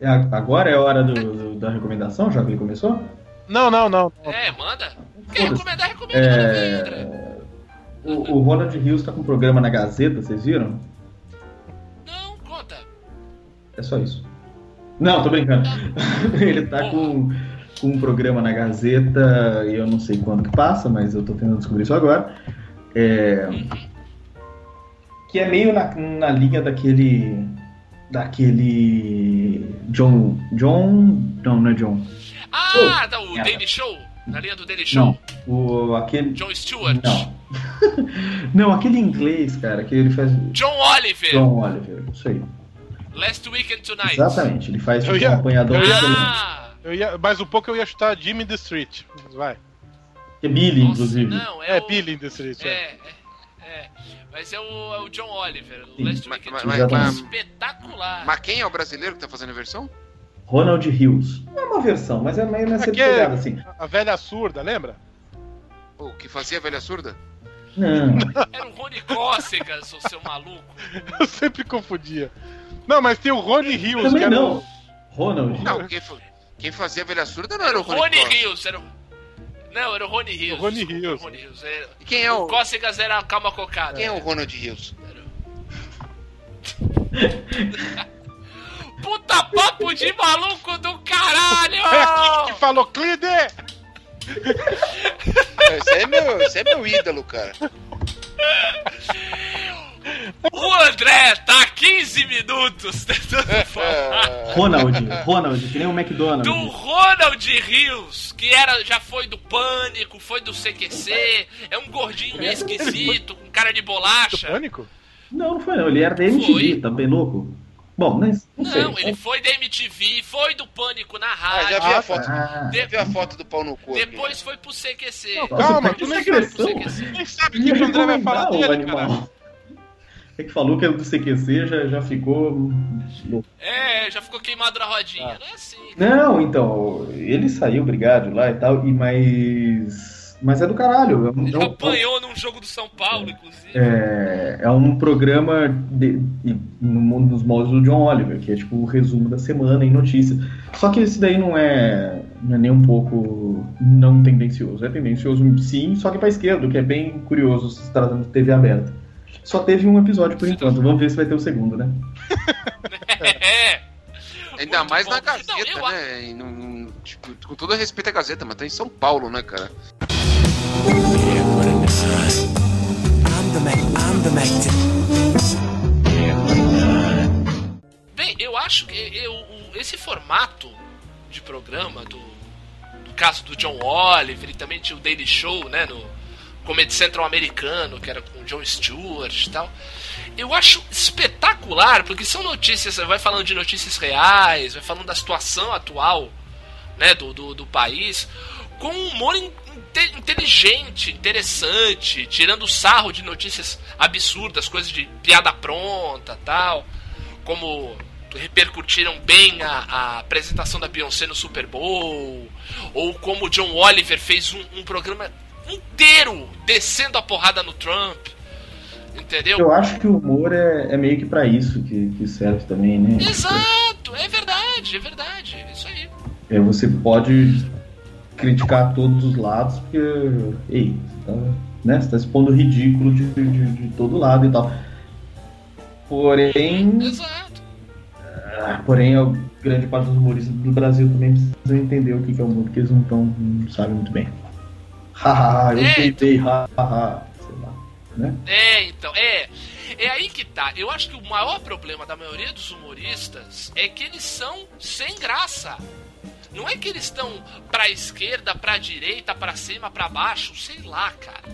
É, agora é a hora do, do, da recomendação, já que ele começou?
Não, não, não.
É, manda. Quer recomendar, recomenda,
é... O, o Ronald Rios tá com um programa na Gazeta, vocês viram?
Não, conta.
É só isso. Não, tô brincando. ele tá com, com um programa na Gazeta, e eu não sei quando que passa, mas eu tô tentando descobrir isso agora. É... Que é meio na, na linha daquele. Daquele. John. John. Não, não é John.
Ah, oh, tá, o Daily Show? Na linha do Daily Show?
Não, o, aquele.
John Stewart?
Não. não, aquele inglês, cara, que ele faz.
John Oliver!
John Oliver, isso aí.
Last Weekend Tonight.
Exatamente, ele faz ia, um acompanhador
ah,
eu ia, Mais um pouco eu ia chutar Jimmy the Street. Vai.
Que é Billy, Nossa, inclusive.
Não, é,
é
o...
Billy the Street.
É, é. é. Mas é o, é o John Oliver, o
Sim,
Last
mas,
Weekend
mas,
Tonight.
mas,
Espetacular.
Mas quem é o brasileiro que tá fazendo a versão?
Ronald Hills. Não é uma versão, mas é meio nessa pegada, assim.
A velha surda, lembra?
O que fazia a velha surda?
Não.
Era o Rony Cócegas, o seu maluco.
Eu sempre confundia. Não, mas tem o Rony Hills,
Também
que era
não.
o-
Ronald.
Não, quem, quem fazia a velha surda não era o Rony,
Rony. Rios, era o... Não, era o Rony Rios.
O Rony Rios.
o Rony Rios. É-
E quem é
O
o,
Cócegas era a calma cocada.
quem é o Ronald Rios?
Puta papo de maluco do caralho!
É aqui que falou Clide!
Esse é meu, esse é meu ídolo, cara.
O André tá há 15 minutos tentando falar
É,
Ronald. Ronald, que nem o McDonald's.
do Ronald Rios, que era, já foi do Pânico, foi do CQC, é um gordinho meio esquisito, com cara de
Do
bolacha.
Pânico?
Não, não foi não. Ele era da MTV,
Foi.
tá bem louco? Bom, mas não, sei.
Não, ele foi da MTV, foi do Pânico na
Ah, já
rádio,
vi a foto.
Ah,
Já vi a foto do pau no cu. aqui.
depois foi pro CQC.
Nossa,
Calma, tu nem sabe,
agressão.
nem sabe o que o André vai falar dele, cara.
É que falou que era do CQC, já, já ficou.
É, já ficou queimado na rodinha.
Ah.
Não é assim.
Não, então, ele saiu brigado lá e tal, e mas. Mas é do caralho. É um,
Ele
é um-
apanhou num jogo do São Paulo, inclusive.
é, é um programa de- no, nos moldes do John Oliver, que é tipo o resumo da semana em notícias. Só que esse daí não é, não é nem um pouco não tendencioso. É tendencioso sim, só que pra esquerda, o que é bem curioso se tratando de TV aberta. Só teve um episódio por enquanto, vamos ver se vai ter o segundo, né?
É.
Ainda
Muito
mais
bom.
na
Não,
Gazeta, né? Não- não- tipo, com todo respeito à Gazeta, mas tá em São Paulo, né, cara?
Bem, eu acho que eu, esse formato de programa do, do caso do John Oliver e também tinha o Daily Show, né, no Comedy Central americano, que era com o John Stewart e tal. Eu acho espetacular, porque são notícias, vai falando de notícias reais, vai falando da situação atual, né, do, do, do país, com um humor in- inte- inteligente, interessante, tirando sarro de notícias absurdas, coisas de piada pronta tal, como repercutiram bem a, a apresentação da Beyoncé no Super Bowl, ou como o John Oliver fez um, um programa inteiro descendo a porrada no Trump, entendeu?
Eu acho que o humor é, é meio que pra isso que, que serve também, né?
Exato, é verdade, é verdade, é isso aí.
É, você pode criticar todos os lados, porque, ei, você tá, né, você tá expondo ridículo de, de, de todo lado e tal. Porém,
Exato.
ah, porém, a grande parte dos humoristas do Brasil também precisam entender o que que é humor, porque eles não, tão, não sabem muito bem. Haha, eu
É,
peitei, haha, sei lá, né?
É, então, é. É aí que tá. Eu acho que o maior problema da maioria dos humoristas é que eles são sem graça. Não é que eles estão pra esquerda, pra direita, pra cima, pra baixo, sei lá, cara.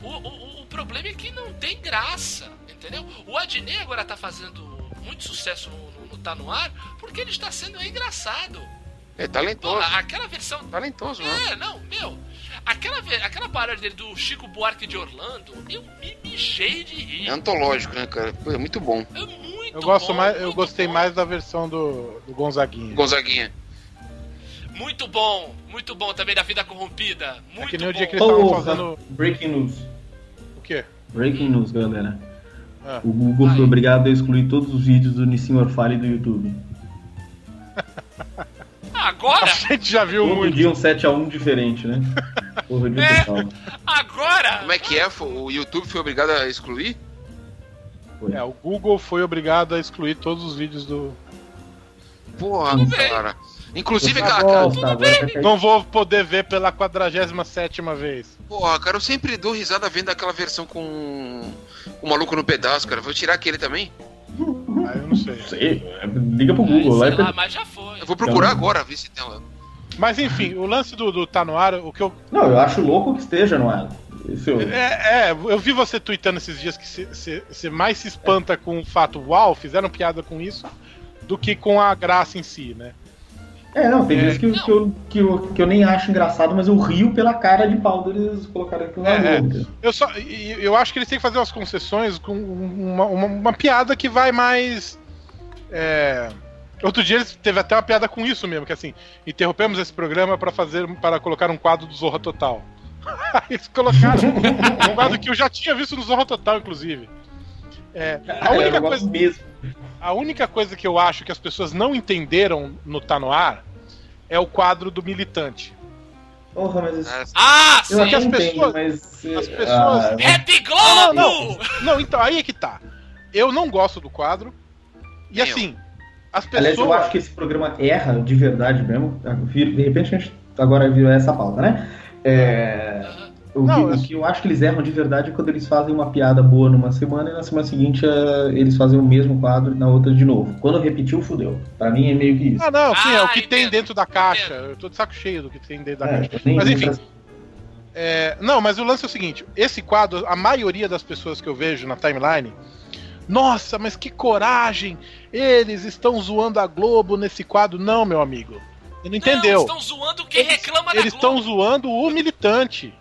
O, o, o problema é que não tem graça, entendeu? O Adnei agora tá fazendo muito sucesso no, no, no Tá No Ar porque ele está sendo engraçado.
É talentoso.
Porra, aquela versão
Talentoso, né?
é, não, meu. Aquela, aquela paródia dele do Chico Buarque de Orlando, eu me mijei de rir.
É antológico, né, cara? Pô, é muito bom.
É muito
Eu, gosto
bom,
mais, eu gostei
bom.
mais da versão do, do Gonzaguinha.
Gonzaguinha.
Muito bom, muito bom também da vida corrompida. Muito
É que nem o dia que eles estavam fazendo.
breaking news.
O quê?
Breaking news, galera.
Ah.
O Google foi obrigado a excluir todos os vídeos do Nissin Orfale do YouTube.
Agora?
A gente já viu
Todo
muito.
dia um 7x1 diferente, né? Porra de
É. Agora?
Como é que é? O YouTube foi obrigado a excluir?
Foi.
É, o Google foi obrigado a excluir todos os vídeos do.
Porra,
Tudo bem.
cara. Inclusive,
Tá
cara,
bom, tá, agora vai cair.
Não vou poder ver pela 47 vez.
porra, cara, eu sempre dou risada vendo aquela versão com o maluco no pedaço, cara. Vou tirar aquele também?
Sei.
Sei, é, liga pro Google lá
sei
e
lá,
per-
mas já foi.
Eu vou procurar
Então-
agora, ver se tem lá.
Mas enfim, o lance do, do Tá no ar, o que eu.
Não, eu acho louco que esteja no ar. Eu...
É, é, eu vi você tweetando esses dias que você mais se espanta com o fato, uau, fizeram piada com isso, do que com a graça em si, né?
É, não, tem
É.
vezes que, eu- que, eu, que, eu, que eu nem acho engraçado, mas eu rio pela cara de pau deles colocarem aquilo na
É,
Globo.
Eu, só, eu acho que eles têm que fazer umas concessões com uma, uma, uma piada que vai mais. É, Outro dia eles teve até uma piada com isso mesmo, que assim, interrompemos esse programa para fazer para colocar um quadro do Zorra Total. Aí eles colocaram um quadro que eu já tinha visto no Zorra Total, inclusive. É, a, única coisa,
mesmo.
a única coisa que eu acho que as pessoas não entenderam no Tá No Ar é o quadro do militante.
Porra, mas isso...
Ah,
Ah,
Eu
sim!
as
entendo,
pessoas-
mas...
as
eh,
pessoas-
ah,
Rap Globo!
Não, não, não, então, aí é que tá. Eu não gosto do quadro. E
Nem eu.
assim, as
Aliás, eu
pessoas.
acho que esse programa erra de verdade mesmo. De repente a gente agora virou essa pauta, né? É, o,
Não,
que,
eu-
o que eu acho que eles erram de verdade é quando eles fazem uma piada boa numa semana e na semana seguinte eh, eles fazem o mesmo quadro e na outra de novo. Quando repetiu, fudeu. Pra mim é meio que isso.
Ah, não, sim, é o que
Ah,
tem
entendo,
dentro da caixa.
entendo.
Eu tô de saco cheio do que tem dentro da
É,
caixa. Mas enfim. É, não, mas o lance é o seguinte: esse quadro, a maioria das pessoas que eu vejo na timeline. Nossa, mas que coragem! Eles estão zoando a Globo nesse quadro. Não, meu amigo. Você não entendeu?
Não, estão zoando quem
Eles-
reclama da
Eles estão zoando o militante.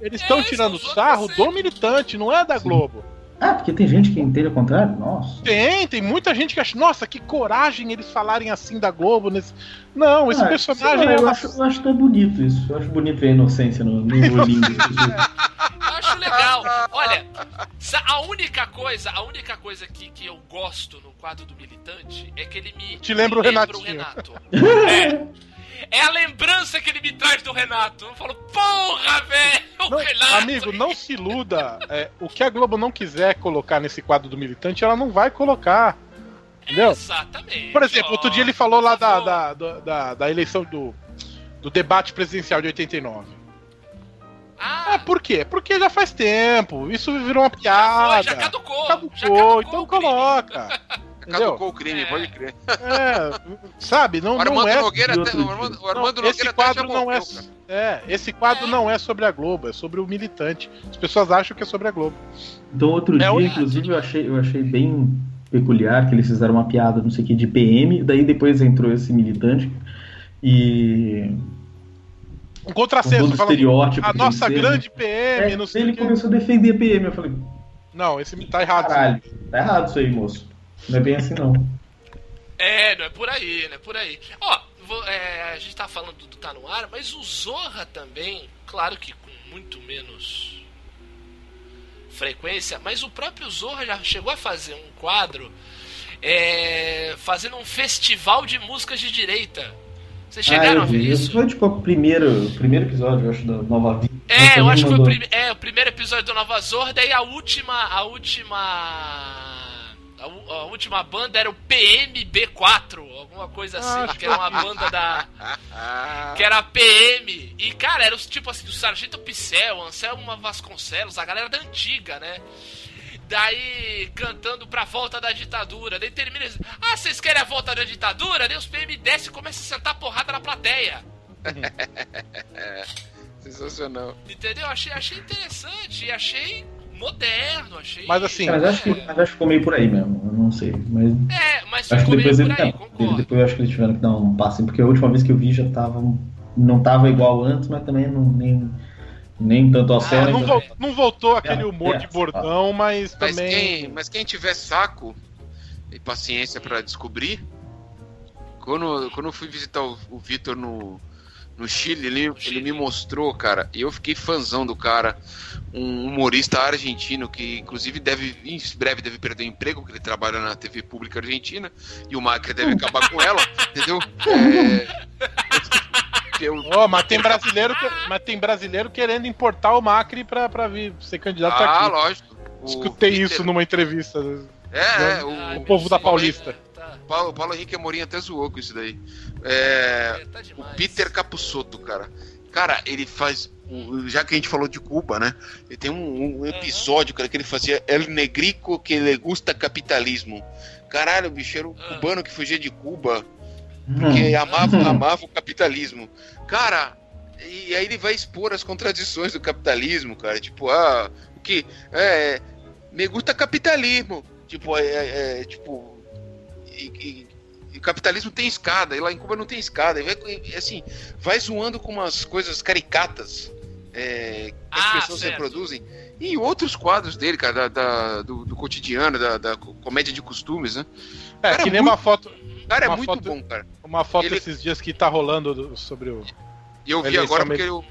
Eles
É,
estão tirando sarro
você.
do militante, não é da
Sim.
Globo.
Ah, porque tem gente que entende o contrário? Nossa.
Tem, tem muita gente que acha, nossa, que coragem eles falarem assim da Globo. Nesse... Não, esse
Ah,
personagem
lá,
é
eu,
uma...
acho, eu acho tão bonito isso. Eu acho bonito ver a inocência no, no olhinho.
Eu acho legal. Olha, a única coisa, a única coisa que, que eu gosto no quadro do militante é que ele me
Te lembra o
me
Renatinho.
Renato. É. É a lembrança que ele me traz do Renato. Eu falo, porra, velho, Renato.
amigo, não se iluda. É, o que a Globo não quiser colocar nesse quadro do militante, ela não vai colocar. Entendeu?
Exatamente.
Por exemplo, outro dia ele
Ó,
falou lá da, da, da, da- eleição do, do debate presidencial de 89.
Ah,
Ah, por quê? Porque já faz tempo. Isso virou uma
já,
piada.
foi, já caducou.
Caducou,
já caducou
então coloca. Entendeu?
Caducou o crime,
É.
pode crer.
É, sabe? Não,
O Armando
não é.
Nogueira até. O Armando, o
Não,
Armando
esse
até já
quadro não é,
morreu,
é. Esse quadro
É.
não é sobre a Globo, é sobre o militante. As pessoas acham que é sobre a Globo.
Então, outro
É
dia, inclusive, eu achei, eu achei bem peculiar que eles fizeram uma piada, não sei o que, de PM, daí depois entrou esse militante e.
Um contrassenso, falando.
estereótipo.
A
que
nossa
eles
grande
têm,
PM,
né?
não
É,
sei o
ele
quê.
começou a defender a PM. Eu falei,
Não, esse tá errado.
caralho, tá errado isso aí, moço. Não é bem assim, não.
É, não é por aí, não é por aí. Ó, vou- é, a gente tá falando do Tá No Ar, mas o Zorra também, claro que com muito menos frequência, mas o próprio Zorra já chegou a fazer um quadro é, fazendo um festival de músicas de direita. Vocês chegaram
ah,
a ver
vi.
isso?
Foi tipo o primeiro, o primeiro episódio, eu acho, da Nova Vida.
É, eu acho que foi o, prime- é, o primeiro episódio do Nova Zorda e a última. A última. A, a última banda era o PMB4, alguma coisa assim,
Ah,
que era uma banda da. Que era a PM. E, cara, era os tipo assim, o Sargento Picel, Anselmo Vasconcelos, a galera da antiga, né? Daí cantando pra volta da ditadura. Daí termina Ah, vocês querem a volta da ditadura? Daí os PM descem e começam a sentar porrada na plateia.
sensacional.
Entendeu? Achei, achei interessante e achei moderno, achei.
Mas assim-
Mas acho, que, mas acho que ficou meio por aí mesmo, eu não sei. Mas
É, mas
acho que
ficou meio
depois,
por
ele,
aí,
é,
concordo.
depois eu acho que eles tiveram que dar um passo, porque a última vez que eu vi já tava. Não tava igual antes, mas também não, nem, nem tanto ao
Ah,
céu.
não, vol- não voltou aquele
É,
humor
é,
de bordão, mas
Mas
também.
quem, mas quem tiver saco, e paciência pra descobrir. Quando, quando eu fui visitar o, o Vitor no, no Chile, ele, ele me mostrou, cara, e eu fiquei fãzão do cara. Um humorista argentino que, inclusive, deve, em breve deve perder o emprego, porque ele trabalha na TV pública argentina, e o Macri deve acabar com ela, entendeu? É,
eu, oh, mas tem brasileiro que, mas tem brasileiro querendo importar o Macri pra, pra vir ser candidato
ah,
aqui.
Ah, lógico.
Escutei Peter... isso numa entrevista.
É, é
o, o povo da Paulista.
Paulo, Paulo Henrique Amorim até zoou com isso daí. É, tá o Peter Capusotto, cara. Cara, ele faz. Já que a gente falou de Cuba, né? Ele tem um, um episódio, cara, que ele fazia El Negrico que le gusta capitalismo. Caralho, o bicho era um ah. cubano que fugia de Cuba porque hum. amava, amava o capitalismo. Cara, e aí ele vai expor as contradições do capitalismo, cara. Tipo, ah, o que? É. Me gusta capitalismo. Tipo, é. é, é tipo. E, e, e, o capitalismo tem escada, e lá em Cuba não tem escada. E vai, assim, vai zoando com umas coisas caricatas é, que as ah, pessoas certo. reproduzem. E outros quadros dele, cara, da, da do, do, cotidiano, da, da, comédia de costumes, né?
É, cara, que nem muito... uma foto
cara é muito foto, bom, cara.
Uma foto ele... esses dias que tá rolando sobre o.
E eu vi agora porque o,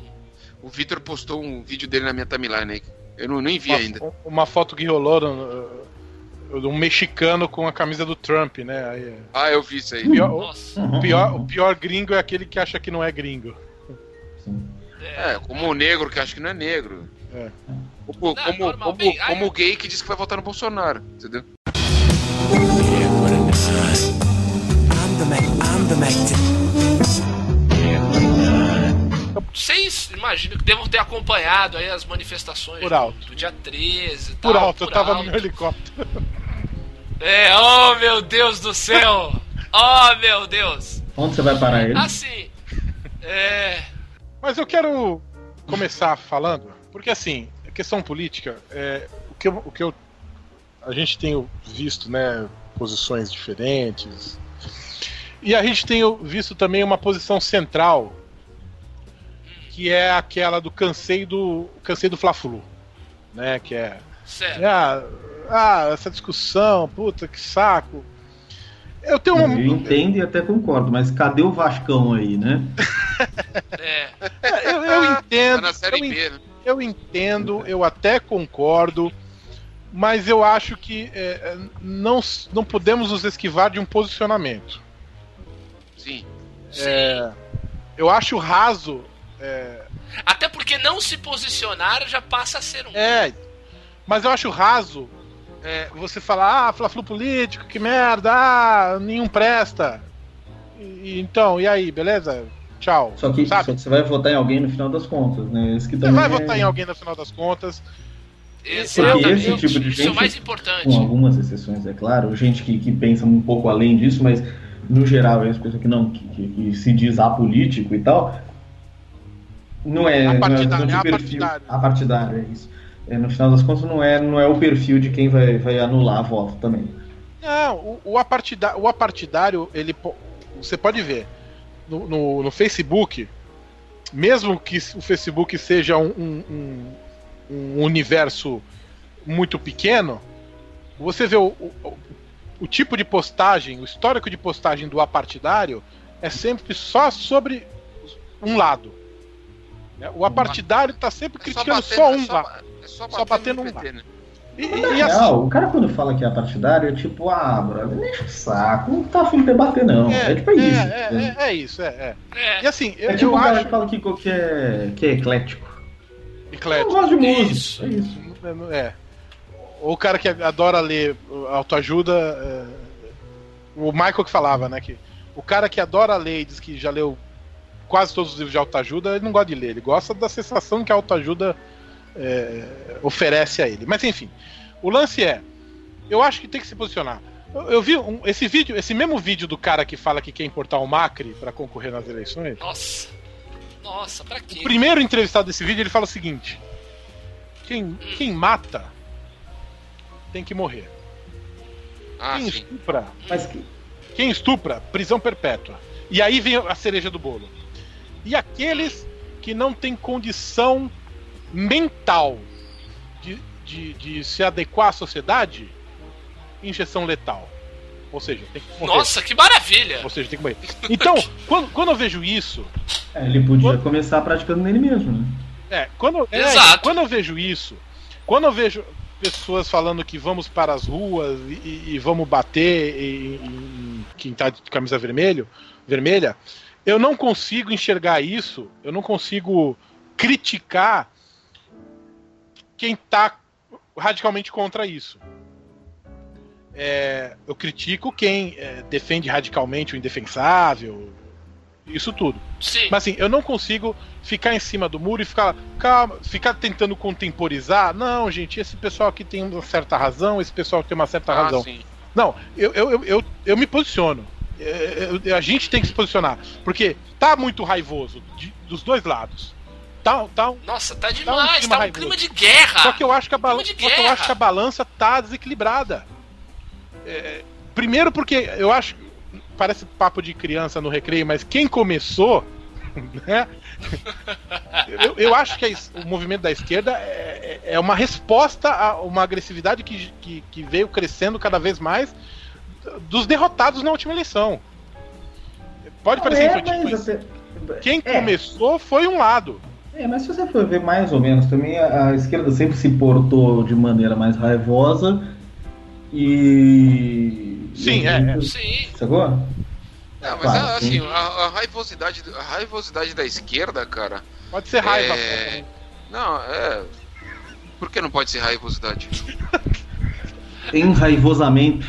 o Vitor postou um vídeo dele na minha timeline aí. Eu não, nem vi
uma,
ainda.
Uma foto que rolou de um mexicano com a camisa do Trump, né? Aí, é
ah, eu vi isso aí.
O pior, o, pior, o pior gringo é aquele que acha que não é gringo.
É, como o negro que acha que não é negro. É. Como, como, como, como o gay que diz que vai votar no Bolsonaro, entendeu?
Vocês imaginam que devam ter acompanhado aí as manifestações
por alto.
do dia 13
Por alto, por eu tava alto. no meu helicóptero.
É, oh meu Deus do céu! Oh meu Deus!
Onde você vai parar ele?
Assim, é.
Mas eu quero começar falando, porque assim, a questão política, é, o, que eu, o que eu. A gente tem visto, né, posições diferentes, e a gente tem visto também uma posição central, que é aquela do cansei do cansei do Fla-Flu, né? Que é,
certo.
é ah, ah, essa discussão, puta que saco. Eu tenho uma.
Eu entendo e até concordo, mas cadê o Vascão aí, né?
é. é eu, eu entendo. Tá eu, B, né? eu entendo, eu até concordo mas eu acho que é, não, não podemos nos esquivar de um posicionamento.
Sim.
É, eu acho raso. É...
Até porque não se posicionar já passa a ser um.
É, mas eu acho raso é, você falar, ah, fla-flu político, que merda, ah, nenhum presta. E, então, e aí, beleza? Tchau.
Só que, só que, você vai votar em alguém no final das contas, né?
Esse que você vai é... votar em alguém no final das contas.
Porque esse tipo de gente, Isso é mais importante. com algumas exceções, é claro, gente que, que pensa um pouco além disso, mas no geral, as pessoas que não que, que, que, se diz apolítico e tal, não é, a partidário, não é, perfil, a partidário, é isso. É, no final das contas, não é, não é o perfil de quem vai, vai anular a voto também.
Não, o, o, apartidário, o apartidário, ele, você pode ver no, no, no Facebook, mesmo que o Facebook seja um, um, um, universo muito pequeno, você vê o, o, o tipo de postagem, o histórico de postagem do apartidário é sempre só sobre um lado. O apartidário está sempre é criticando só, só um é só, lado. É só, só batendo um lado. Né?
E, e, assim, o cara quando fala que é apartidário é tipo, ah, brother, deixa o saco, não tá afim de debater, não. É, é tipo é, isso.
É, é, é, isso, é, é. E assim,
eu, é tipo eu o cara acho... que fala que, que, é, que é eclético.
Eclético.
Eu gosto de música. Isso. É isso.
É. Ou o cara que adora ler autoajuda. É... O Michael que falava, né? Que o cara que adora ler e diz que já leu quase todos os livros de autoajuda, ele não gosta de ler, ele gosta da sensação que a autoajuda é, oferece a ele. Mas enfim, o lance é, eu acho que tem que se posicionar. Eu, eu vi um, esse vídeo, esse mesmo vídeo do cara que fala que quer importar o Macri para concorrer nas eleições.
Nossa, nossa, pra quê?
O primeiro entrevistado desse vídeo ele fala o seguinte: quem, hum. quem mata tem que morrer. Ah, quem sim. estupra. Mas que... Quem estupra, prisão perpétua. E aí vem a cereja do bolo. E aqueles que não têm condição mental de, de, de se adequar à sociedade, injeção letal. Ou seja, tem que morrer.
Nossa, que maravilha!
Ou seja, tem que morrer. Então, quando, quando eu vejo isso.
É, ele podia começar praticando nele mesmo, né?
É, quando, é,
Exato.
quando eu vejo isso, quando eu vejo pessoas falando que vamos para as ruas e, e vamos bater em, em quem tá de camisa vermelho, vermelha, eu não consigo enxergar isso, eu não consigo criticar quem tá radicalmente contra isso. É, eu critico quem é, defende radicalmente o indefensável, isso tudo.
Sim.
Mas assim, eu não consigo ficar em cima do muro e ficar, calma, ficar tentando contemporizar. Não, gente, esse pessoal aqui tem uma certa razão, esse pessoal tem uma certa
Ah,
razão.
sim.
Não, eu, eu, eu, eu, me posiciono. É, eu- a gente tem que se posicionar. Porque tá muito raivoso de- dos dois lados. Tá, tá um-
Nossa, tá
um
demais,
clima
tá um clima de guerra.
só que eu acho que a, só que eu acho que a balança tá desequilibrada. É, primeiro porque eu acho. Parece papo de criança no recreio, mas quem começou. Né? Eu, eu acho que a o movimento da esquerda é, é- é uma resposta a uma agressividade que, que, que veio crescendo cada vez mais dos derrotados na última eleição. Pode parecer
é,
infantil,
mas
quem
é,
começou foi um lado.
É, mas se você for ver mais ou menos, também a, a esquerda sempre se portou de maneira mais raivosa e.
Sim,
e-
é, é.
Sim.
Sacou?
Não, mas
Claro,
a- assim,
sim.
a, a raivosidade, a raivosidade da esquerda, cara.
Pode ser raiva.
É... Não, é. Por que não pode ser raivosidade?
Enraivosamento.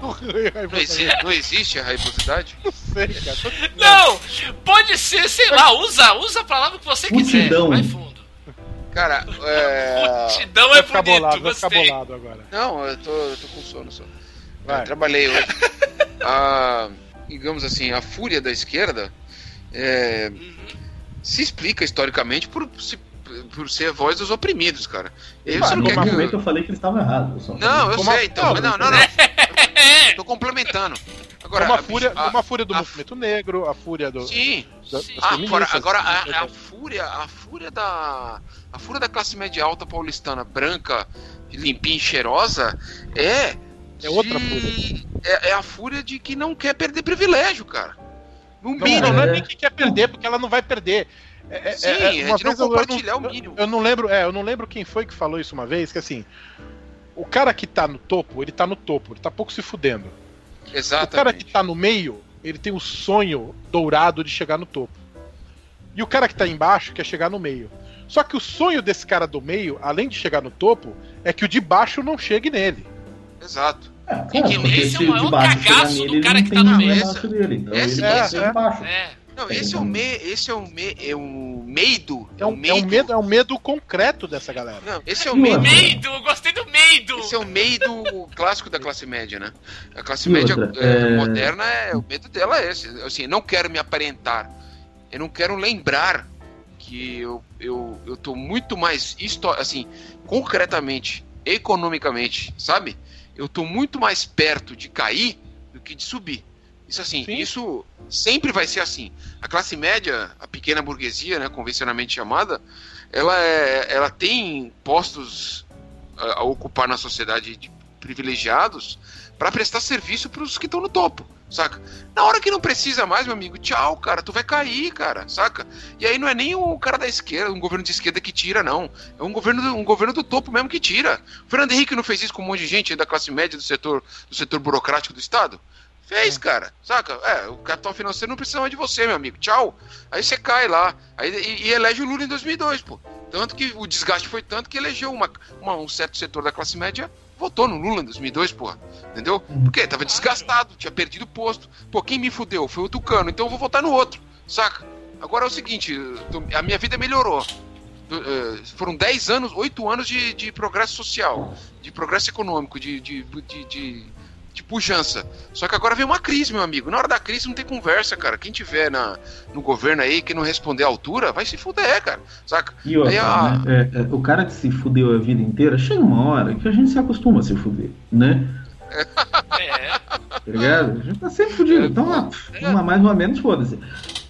Não, exi- não existe a raivosidade?
Não sei, cara.
Não, pode ser, sei lá, usa, usa a palavra que você quiser.
Multidão.
Vai fundo.
Cara, é.
Multidão é
ficar
bonito,
bolado,
gostei.
bolado agora.
Não, eu tô, eu tô com sono só.
Vai.
Eu trabalhei hoje. a, digamos assim, a fúria da esquerda é, se explica historicamente por, se- por ser a voz dos oprimidos, cara. E aí você não
no
quer que.
momento eu falei que eles estavam errados.
Não, eu
Como a-
sei, então, mas não, não, não. Eu tô complementando. Agora,
Como a fúria,
a-
como a fúria do
a-
movimento negro, a fúria do.
Sim.
da-
Sim.
Ah, agora, agora a, a fúria, a fúria da a fúria da classe média alta paulistana branca, limpinha e cheirosa é
É outra
de-
fúria.
É, é a fúria de que não quer perder privilégio, cara. No
Não,
mínimo.
não, não É. nem que quer perder, porque ela não vai perder. É, é-
Sim,
é-
é
uma
de não
vez eu- eu
compartilhar o mínimo.
Eu, não lembro, é, eu não lembro quem foi que falou isso uma vez, que assim, o cara que tá no topo, ele tá no topo, ele tá pouco se fudendo. O cara que
Exatamente.
tá no meio, ele tem o sonho dourado de chegar no topo. E o cara que tá embaixo quer chegar no meio. Só que o sonho desse cara do meio, além de chegar no topo, é que o de baixo não chegue nele.
Exato.
É, porque
esse é o maior
de baixo chegar
cagaço do
nele, ele
cara
não
que
tem
tá no
um
meio.
negócio dele. Então
Esse-
ele
esse
ser
é-
baixo.
É.
Não, esse é o me, esse é o me, é o meido.
É um, é um medo, é um medo concreto dessa galera.
Não, esse é o
E
meido.
eu gostei do meido.
Esse é o medo clássico da classe média, né? A classe
E
média
outra,
é,
é-
moderna, é, o medo dela é esse. Assim, não quero me aparentar. Eu não quero lembrar que eu, eu, eu tô muito mais, assim, concretamente, economicamente, sabe? Eu tô muito mais perto de cair do que de subir. Isso assim,
Sim.
isso sempre vai ser assim. A classe média, a pequena burguesia, né, convencionalmente chamada, ela, é, ela tem postos a, a ocupar na sociedade de privilegiados para prestar serviço para os que estão no topo, saca? Na hora que não precisa mais, meu amigo, tchau, cara, tu vai cair, cara, saca? E aí não é nem o cara da esquerda, um governo de esquerda que tira, não. É um governo, do- um governo do topo mesmo que tira. O Fernando Henrique não fez isso com um monte de gente da classe média do setor, do setor burocrático do Estado? Fez, cara, saca? É, o capital financeiro não precisa mais de você, meu amigo. Tchau. Aí você cai lá. Aí, e, e elege o Lula em 2002, pô. Tanto que o desgaste foi tanto que elegeu uma, uma- um certo setor da classe média, votou no Lula em 2002, porra. Entendeu? Porque tava desgastado, tinha perdido o posto. Pô, quem me fudeu? Foi o Tucano, então eu vou votar no outro, saca? Agora é o seguinte, a minha vida melhorou. Eh, Foram 10 anos, 8 anos de, de progresso social, de progresso econômico, de, de, de, de, de pujança. Só que agora vem uma crise, meu amigo. Na hora da crise não tem conversa, cara. Quem tiver na, no governo aí que não responder à altura, vai se fuder, cara. Saca?
E outra,
Aí, a-
né? É, é, o cara que se fudeu a vida inteira, chega uma hora que a gente se acostuma a se fuder, né?
É.
Tá ligado? A gente tá sempre fudido. Então, ah, uma mais uma menos, foda-se.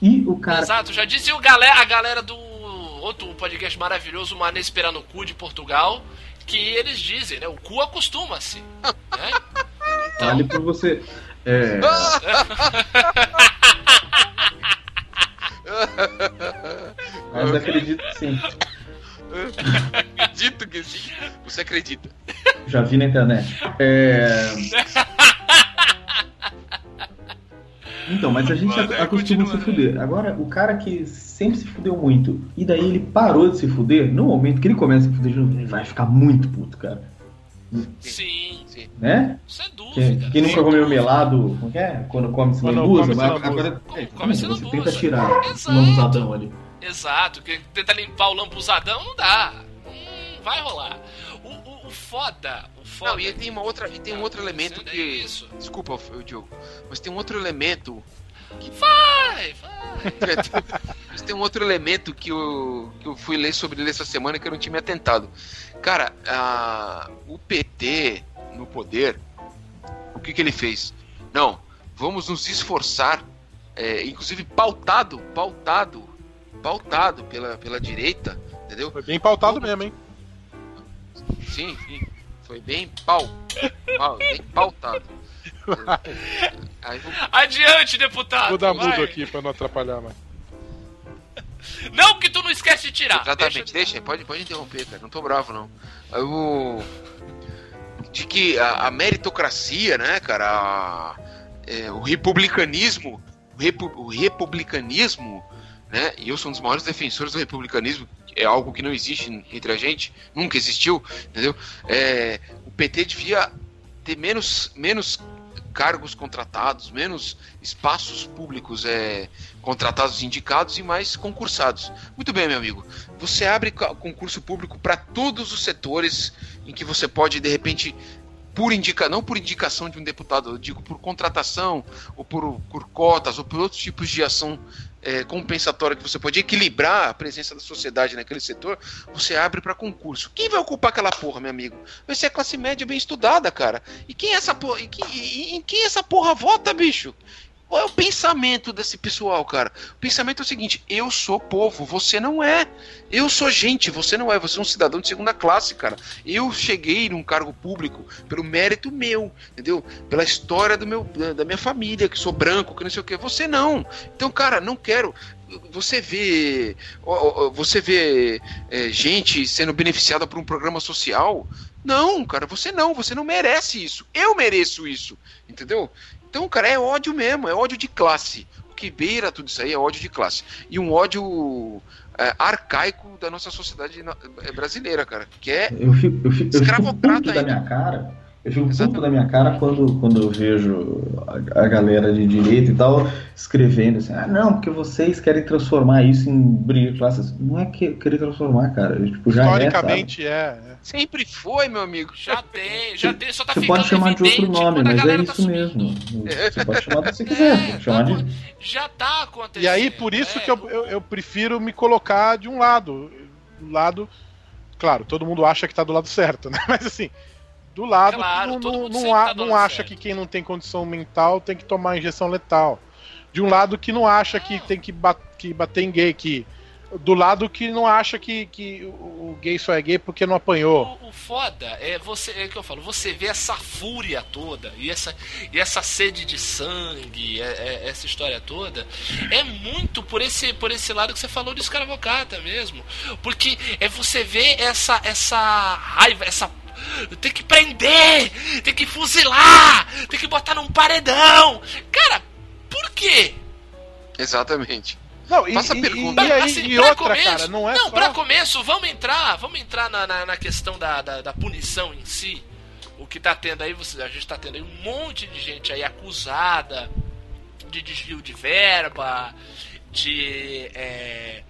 E o cara.
Exato, já disse o galera, a galera do outro podcast maravilhoso, Mané Esperando o Cu de Portugal, que eles dizem, né? O cu acostuma-se. Né? Então,
Vale por você. É. Mas acredito que sim.
acredito que sim. Você acredita.
Já vi na internet. É... Então, mas a gente
Mano, é,
acostuma se fuder. Agora, o cara que sempre se fudeu muito, e daí ele parou de se fuder, no momento que ele começa a se fuder de novo, ele vai ficar muito puto, cara.
Sim,
Né?
sem dúvida.
Quem, quem nunca comeu melado, como que é? Quando come se lambuza,
come
mas
se
agora é,
Come se lambuza.
tenta tirar
Exato.
o lambuzadão ali.
Exato, que tenta limpar o lambuzadão não dá. Não vai rolar. O, o, o foda, o foda.
Não, e tem uma outra, e tem um outro elemento
É
que.
isso.
Desculpa, o Diogo, mas tem um outro elemento.
Vai, vai.
mas tem um outro elemento que eu, que eu fui ler sobre ele essa semana que eu não tinha me atentado. Cara, a- o PT no poder, o que, que ele fez? Não, vamos nos esforçar, é, inclusive pautado, pautado, pautado pela, pela direita, entendeu?
Foi bem pautado mesmo, hein?
Sim, sim. Foi bem pau. pau bem pautado. Aí eu-
Adiante, deputado.
Vou dar
vai.
mudo aqui pra não atrapalhar mais.
Não, que tu não esquece de tirar.
Exatamente, deixa, aí, pode, pode interromper, cara. Não tô bravo, não. Aí o. De que a, a meritocracia, né, cara? a- é, o republicanismo. O, repu- o republicanismo, né? E eu sou um dos maiores defensores do republicanismo. É algo que não existe entre a gente, nunca existiu, entendeu? É, o PT devia ter menos, menos cargos contratados, menos espaços públicos é, contratados indicados e mais concursados. Muito bem, meu amigo. Você abre concurso público para todos os setores em que você pode, de repente, por indica, não por indicação de um deputado, eu digo por contratação, ou por, por cotas, ou por outros tipos de ação é, compensatória que você pode equilibrar a presença da sociedade naquele setor, você abre para concurso. Quem vai ocupar aquela porra, meu amigo? Vai ser a classe média bem estudada, cara. E quem é essa porra? E, e- e- em quem essa porra vota, bicho? Qual é o pensamento desse pessoal, cara? O pensamento é o seguinte: eu sou povo, você não é. Eu sou gente, você não é. Você é um cidadão de segunda classe, cara. Eu cheguei num cargo público pelo mérito meu, entendeu? Pela história do meu, da- minha família, que sou branco, que não sei o que. Você não. Então, cara, não quero. Você vê, você vê é, gente sendo beneficiada por um programa social? Não, cara, você não. Você não merece isso. Eu mereço isso, entendeu? Então, cara, é ódio mesmo, é ódio de classe. O que beira tudo isso aí é ódio de classe. E um ódio é, arcaico da nossa sociedade é, brasileira, cara. Que é.
Eu fico, eu fico, eu fico
Escravocrata
puto da
ainda.
minha cara. Eu fico
Exatamente.
puto da minha cara quando, quando eu vejo a, a galera de direita e tal escrevendo assim: ah, não, porque vocês querem transformar isso em briga de classes. Não é que querer transformar, cara. Eu, tipo, já é?
Historicamente é, é.
Sempre foi, meu amigo.
Já tem, já tem, só tá
Você pode chamar de outro nome, mas é
tá
isso
sumindo.
mesmo. Você pode chamar do que você quiser.
É,
pode chamar
tá
de.
Já tá acontecendo.
E aí, por isso
é.
que eu, eu, eu prefiro me colocar de um lado. Do lado. Claro, todo mundo acha que tá do lado certo, né? Mas assim, do lado
Claro,
não, não,
sempre
a-
tá
não acha
certo.
que quem não tem condição mental tem que tomar injeção letal. De um lado que não acha que tem que, ba- que bater em gay, que. Do lado que não acha que, que o gay só é gay porque não apanhou.
O, o foda é você, é que eu falo, você vê essa fúria toda e essa, e essa sede de sangue, é- é- essa história toda, é muito por esse, por esse lado que você falou de escravocata mesmo. Porque é você ver essa, essa raiva, essa. Tem que prender, tem que fuzilar, tem que botar num paredão. Cara, por quê?
Exatamente.
Não, e,
Faça a
e-
pergunta.
e aí,
Assim,
e
pra
outra,
começo-
cara, não é
não,
só.
pra começo, vamos entrar, vamos entrar na, na, na questão da, da, da punição em si. O que tá tendo aí, você, a gente tá tendo aí um monte de gente aí acusada de desvio de verba, de é,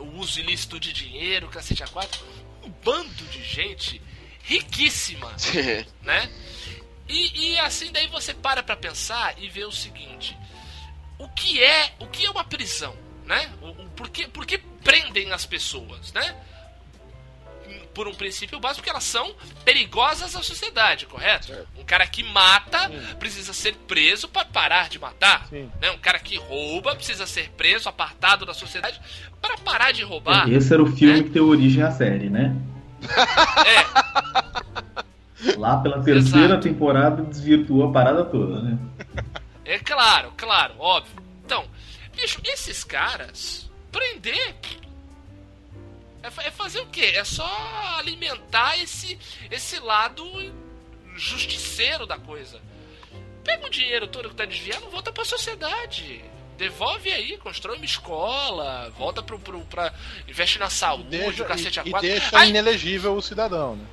o uso ilícito de dinheiro, cacete a quatro. Um bando de gente riquíssima né? E, e assim daí você para pra pensar e vê o seguinte: o que é, o que é uma prisão, né? O, o- por, que, por que prendem as pessoas, né? Por um princípio básico que elas são perigosas à sociedade, correto? Um cara que mata precisa ser preso para parar de matar.
Sim.
Né? Um cara que rouba precisa ser preso, apartado da sociedade para parar de roubar.
Esse era o filme
É.
que deu origem à série, né?
É,
Lá pela terceira
Exato.
temporada desvirtuou a parada toda, né?
É claro, claro, óbvio. Então, bicho, esses caras, prender. É, é fazer o quê? É só alimentar esse, esse lado justiceiro da coisa. Pega o dinheiro todo que tá desviando, volta pra sociedade. Devolve aí, constrói uma escola, volta pro, pro, pra. investe na saúde,
deixa,
o cacete a
e,
quatro.
e deixa
Aí-
inelegível o cidadão, né?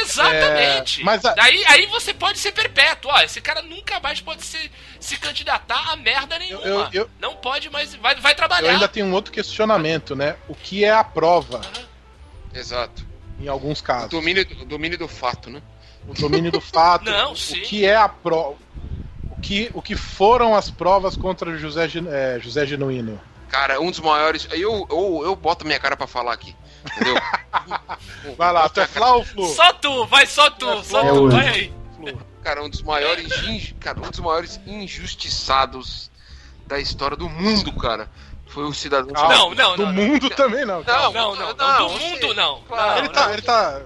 Exatamente.
É, mas a-
Daí aí você pode ser perpétuo. Ó, esse cara nunca mais pode se, se candidatar a merda nenhuma.
eu- eu-
Não pode mais. Vai, vai trabalhar.
Eu ainda tenho um outro questionamento, né? O que é a prova,
Exato.
em alguns
O
casos?
domínio, o domínio do fato, né?
O domínio do fato.
Não,
o,
sim.
o que é a prova? O que, o que foram as provas contra José, é, José Genuíno?
Cara, um dos maiores. Eu, eu, eu boto minha cara pra falar aqui. Entendeu?
Vai lá, tu é Flau ou Flu?
Só tu, vai só tu,
É,
só
é
tu, vai aí.
Cara, um dos maiores. Cara, um dos maiores injustiçados da história do mundo, cara. Foi o cidadão.
Calma,
Não, não,
Do
não,
mundo também não.
Não, não, não,
Não,
do mundo não.
Claro,
ele,
Não,
tá,
não.
ele tá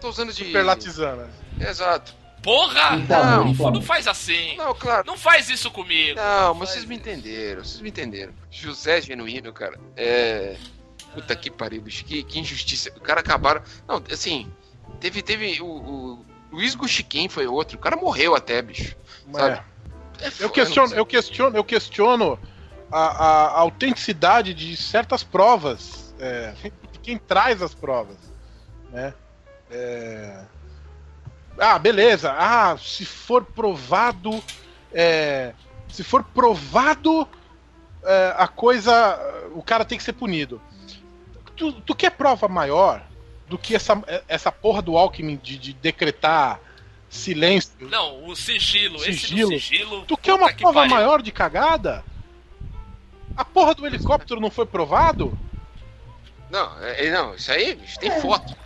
Tô usando de.
superlatizando. né?
Exato.
Porra!
Então,
não, não faz assim.
Não, claro.
Não faz isso comigo.
Não, mas vocês me entenderam, vocês me entenderam. José Genuíno, cara, é. Puta que pariu, bicho, que, que injustiça. O cara acabaram. Não, assim, teve, teve o, o Luiz Guxiquim foi outro, o cara morreu até, bicho. Sabe?
É.
É
Eu questiono, eu questiono, eu questiono a, a- a autenticidade de certas provas. é, de quem traz as provas. Né? É, Ah, beleza. Ah, se for provado. é, Se for provado é, a coisa. O cara tem que ser punido. Tu, tu quer prova maior do que essa, essa porra do Alckmin de, de decretar silêncio
Não, o sigilo,
Sigilo.
esse do sigilo.
Tu quer uma prova
pariu.
maior de cagada? A porra do helicóptero não foi provado?
Não, é, é, não, isso aí, bicho, tem foto.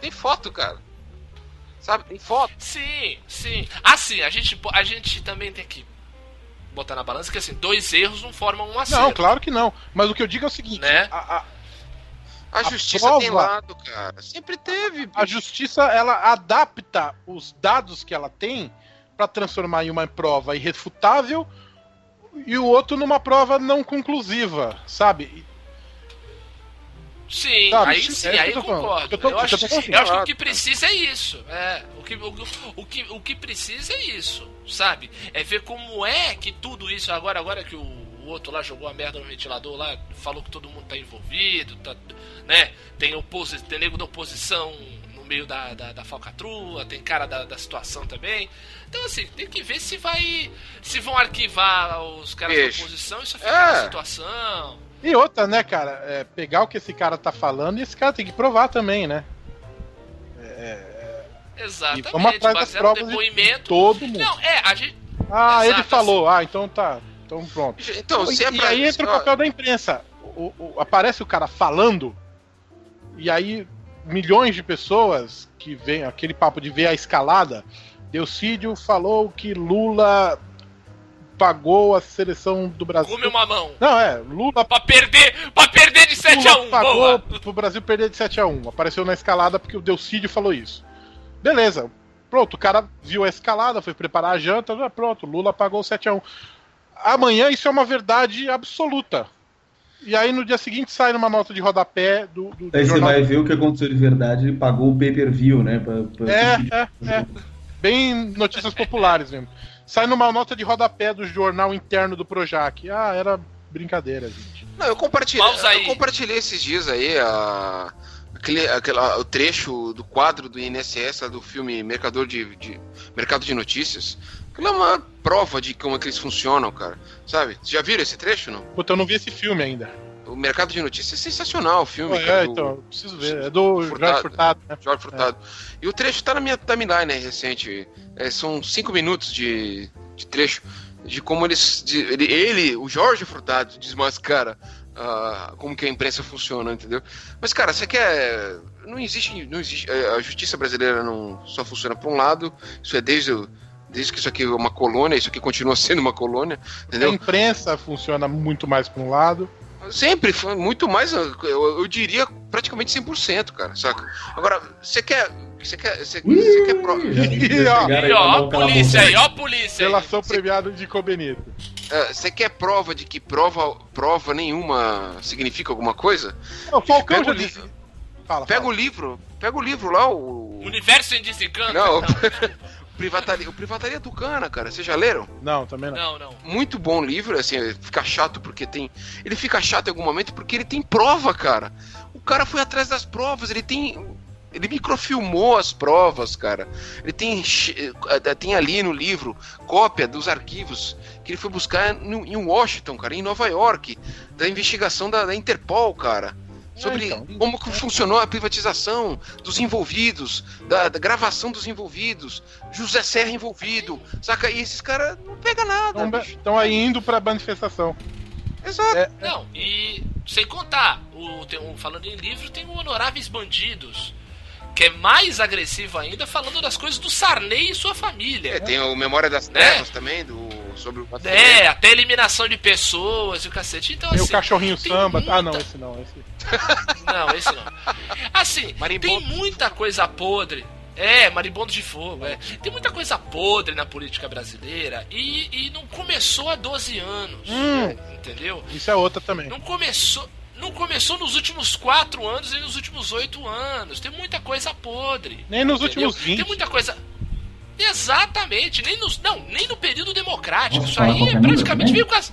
Tem foto, cara. Sabe, tem foto.
Sim, sim. Assim, a gente, a gente também tem que botar na balança que assim, dois erros não formam um acerto.
Não, claro que não. Mas o que eu digo é o seguinte:
Né?
a, a-
A,
A
justiça
prova-
tem lado, cara. Sempre teve.
a justiça ela adapta os dados que ela tem pra transformar em uma prova irrefutável e o outro numa prova não conclusiva, sabe?
Sim,
Sabe,
aí sim,
é
aí eu concordo.
Eu tô-
eu acho,
eu falando.
eu acho que o que precisa é isso. É, o que, o, o que, o que precisa é isso, sabe? É ver como é que tudo isso, agora, agora que o, o outro lá jogou a merda no ventilador lá, falou que todo mundo tá envolvido, tá, né? Tem, oposi tem nego da oposição no meio da, da, da falcatrua, tem cara da, da situação também. Então, assim, tem que ver se vai. Se vão arquivar os caras
Bicho.
da oposição e só ficar
É.
na situação.
E outra, né, cara? é, pegar o que esse cara tá falando e esse cara tem que provar também, né?
Exatamente,
E vamos atrás das provas de
depoimento.
todo mundo.
Não, é, a gente.
Ah,
Exato,
ele falou. Ah, então tá. Então pronto.
Então, se é
e
pra-
aí entra o papel da imprensa. O- o- aparece o cara falando, e aí milhões de pessoas que vem aquele papo de ver a escalada. Delcídio falou que Lula pagou a seleção do Brasil.
Come uma mão.
Não, é, Lula,
Pra perder, pra perder de 7 a
Lula
1
pagou
boa.
pro Brasil perder de 7 a 1 Apareceu na escalada porque o Delcídio falou isso. Beleza. Pronto, o cara viu a escalada, foi preparar a janta, já pronto, Lula pagou 7 a 1 Amanhã isso é uma verdade absoluta. E aí no dia seguinte sai numa nota de rodapé do, do, do
Aí você vai ver o que aconteceu de verdade, ele pagou o pay-per-view, né? Pra, pra-
É, é, é. Bem notícias populares mesmo. Sai numa nota de rodapé do jornal interno do Projac. Ah, era brincadeira, gente.
Não, eu compartilhei, eu compartilhei esses dias aí a, aquele, aquela, o trecho do quadro do INSS lá do filme Mercador de, de- Mercado de Notícias. Aquilo é uma prova de como é que eles funcionam, cara. Sabe? Vocês já viram esse trecho, não?
Puta, eu não vi esse filme ainda.
O Mercado de Notícias é sensacional, o filme.
É,
cara, do
então, preciso ver. É do
Furtado.
Jorge Furtado, né?
Jorge Furtado. E o trecho tá na minha timeline né, recente. É, são cinco minutos de, de trecho de como eles. de- ele, ele, o Jorge Furtado, desmascara ah, como que a imprensa funciona, entendeu? Mas, cara, você quer. Não existe. Não existe é, a justiça brasileira não só funciona por um lado. Isso é desde, o- desde que isso aqui é uma colônia, isso aqui continua sendo uma colônia,
A
entendeu?
imprensa funciona muito mais para um lado.
Sempre, foi muito mais, eu, eu diria praticamente 100%, cara, saca? Agora, você quer. Você quer. Você, você quer prova.
E, ó,
E ó, polícia aí, ó a polícia aí.
Relação premiada de Cobenito.
É, Você quer prova de que prova, prova nenhuma significa alguma coisa?
O Falcão
Pega
já
o
disse.
livro.
Fala,
Pega
fala.
o livro. Pega o livro lá, o.
Universo em desencanto?
Não,
Não,
o Privataria, o Privataria Tucana, cara. Vocês já leram?
Não, também não.
não. não.
Muito bom livro, assim, fica chato porque tem. Ele fica chato em algum momento porque ele tem prova, cara. O cara foi atrás das provas, ele tem. Ele microfilmou as provas, cara. Ele tem, che- eh, tem ali no livro cópia dos arquivos que ele foi buscar em Washington, cara, em Nova York, da investigação da, da Interpol, cara. Sobre
então.
como que funcionou a privatização dos envolvidos, da, da gravação dos envolvidos, José Serra envolvido, saca? E esses caras não pegam nada.
Estão aí indo pra manifestação.
Exato.
É,
Não, e sem contar, o, tem um, falando em livro, tem o Honoráveis Bandidos, que é mais agressivo ainda, falando das coisas do Sarney e sua família.
É, tem o Memória das
Né?
Trevas também, do, sobre o
É, até eliminação de pessoas e o cacete. Então,
Tem
assim,
o cachorrinho samba. Ah,
muita-
não, esse não. Esse...
Não, esse não. Assim,
Marimbondo.
tem muita coisa podre. É, marimbondo de fogo, é. Tem muita coisa podre na política brasileira e, e não começou há 12 anos.
Hum.
Entendeu?
Isso é outra também.
Não começou. Não começou nos últimos 4 anos e nos últimos 8 anos. Tem muita coisa podre.
Nem nos
entendeu?
últimos 20.
Tem muita coisa. Exatamente, nem nos, não, nem no período democrático.
Nossa,
Isso aí
qualquer
praticamente
número
veio com as.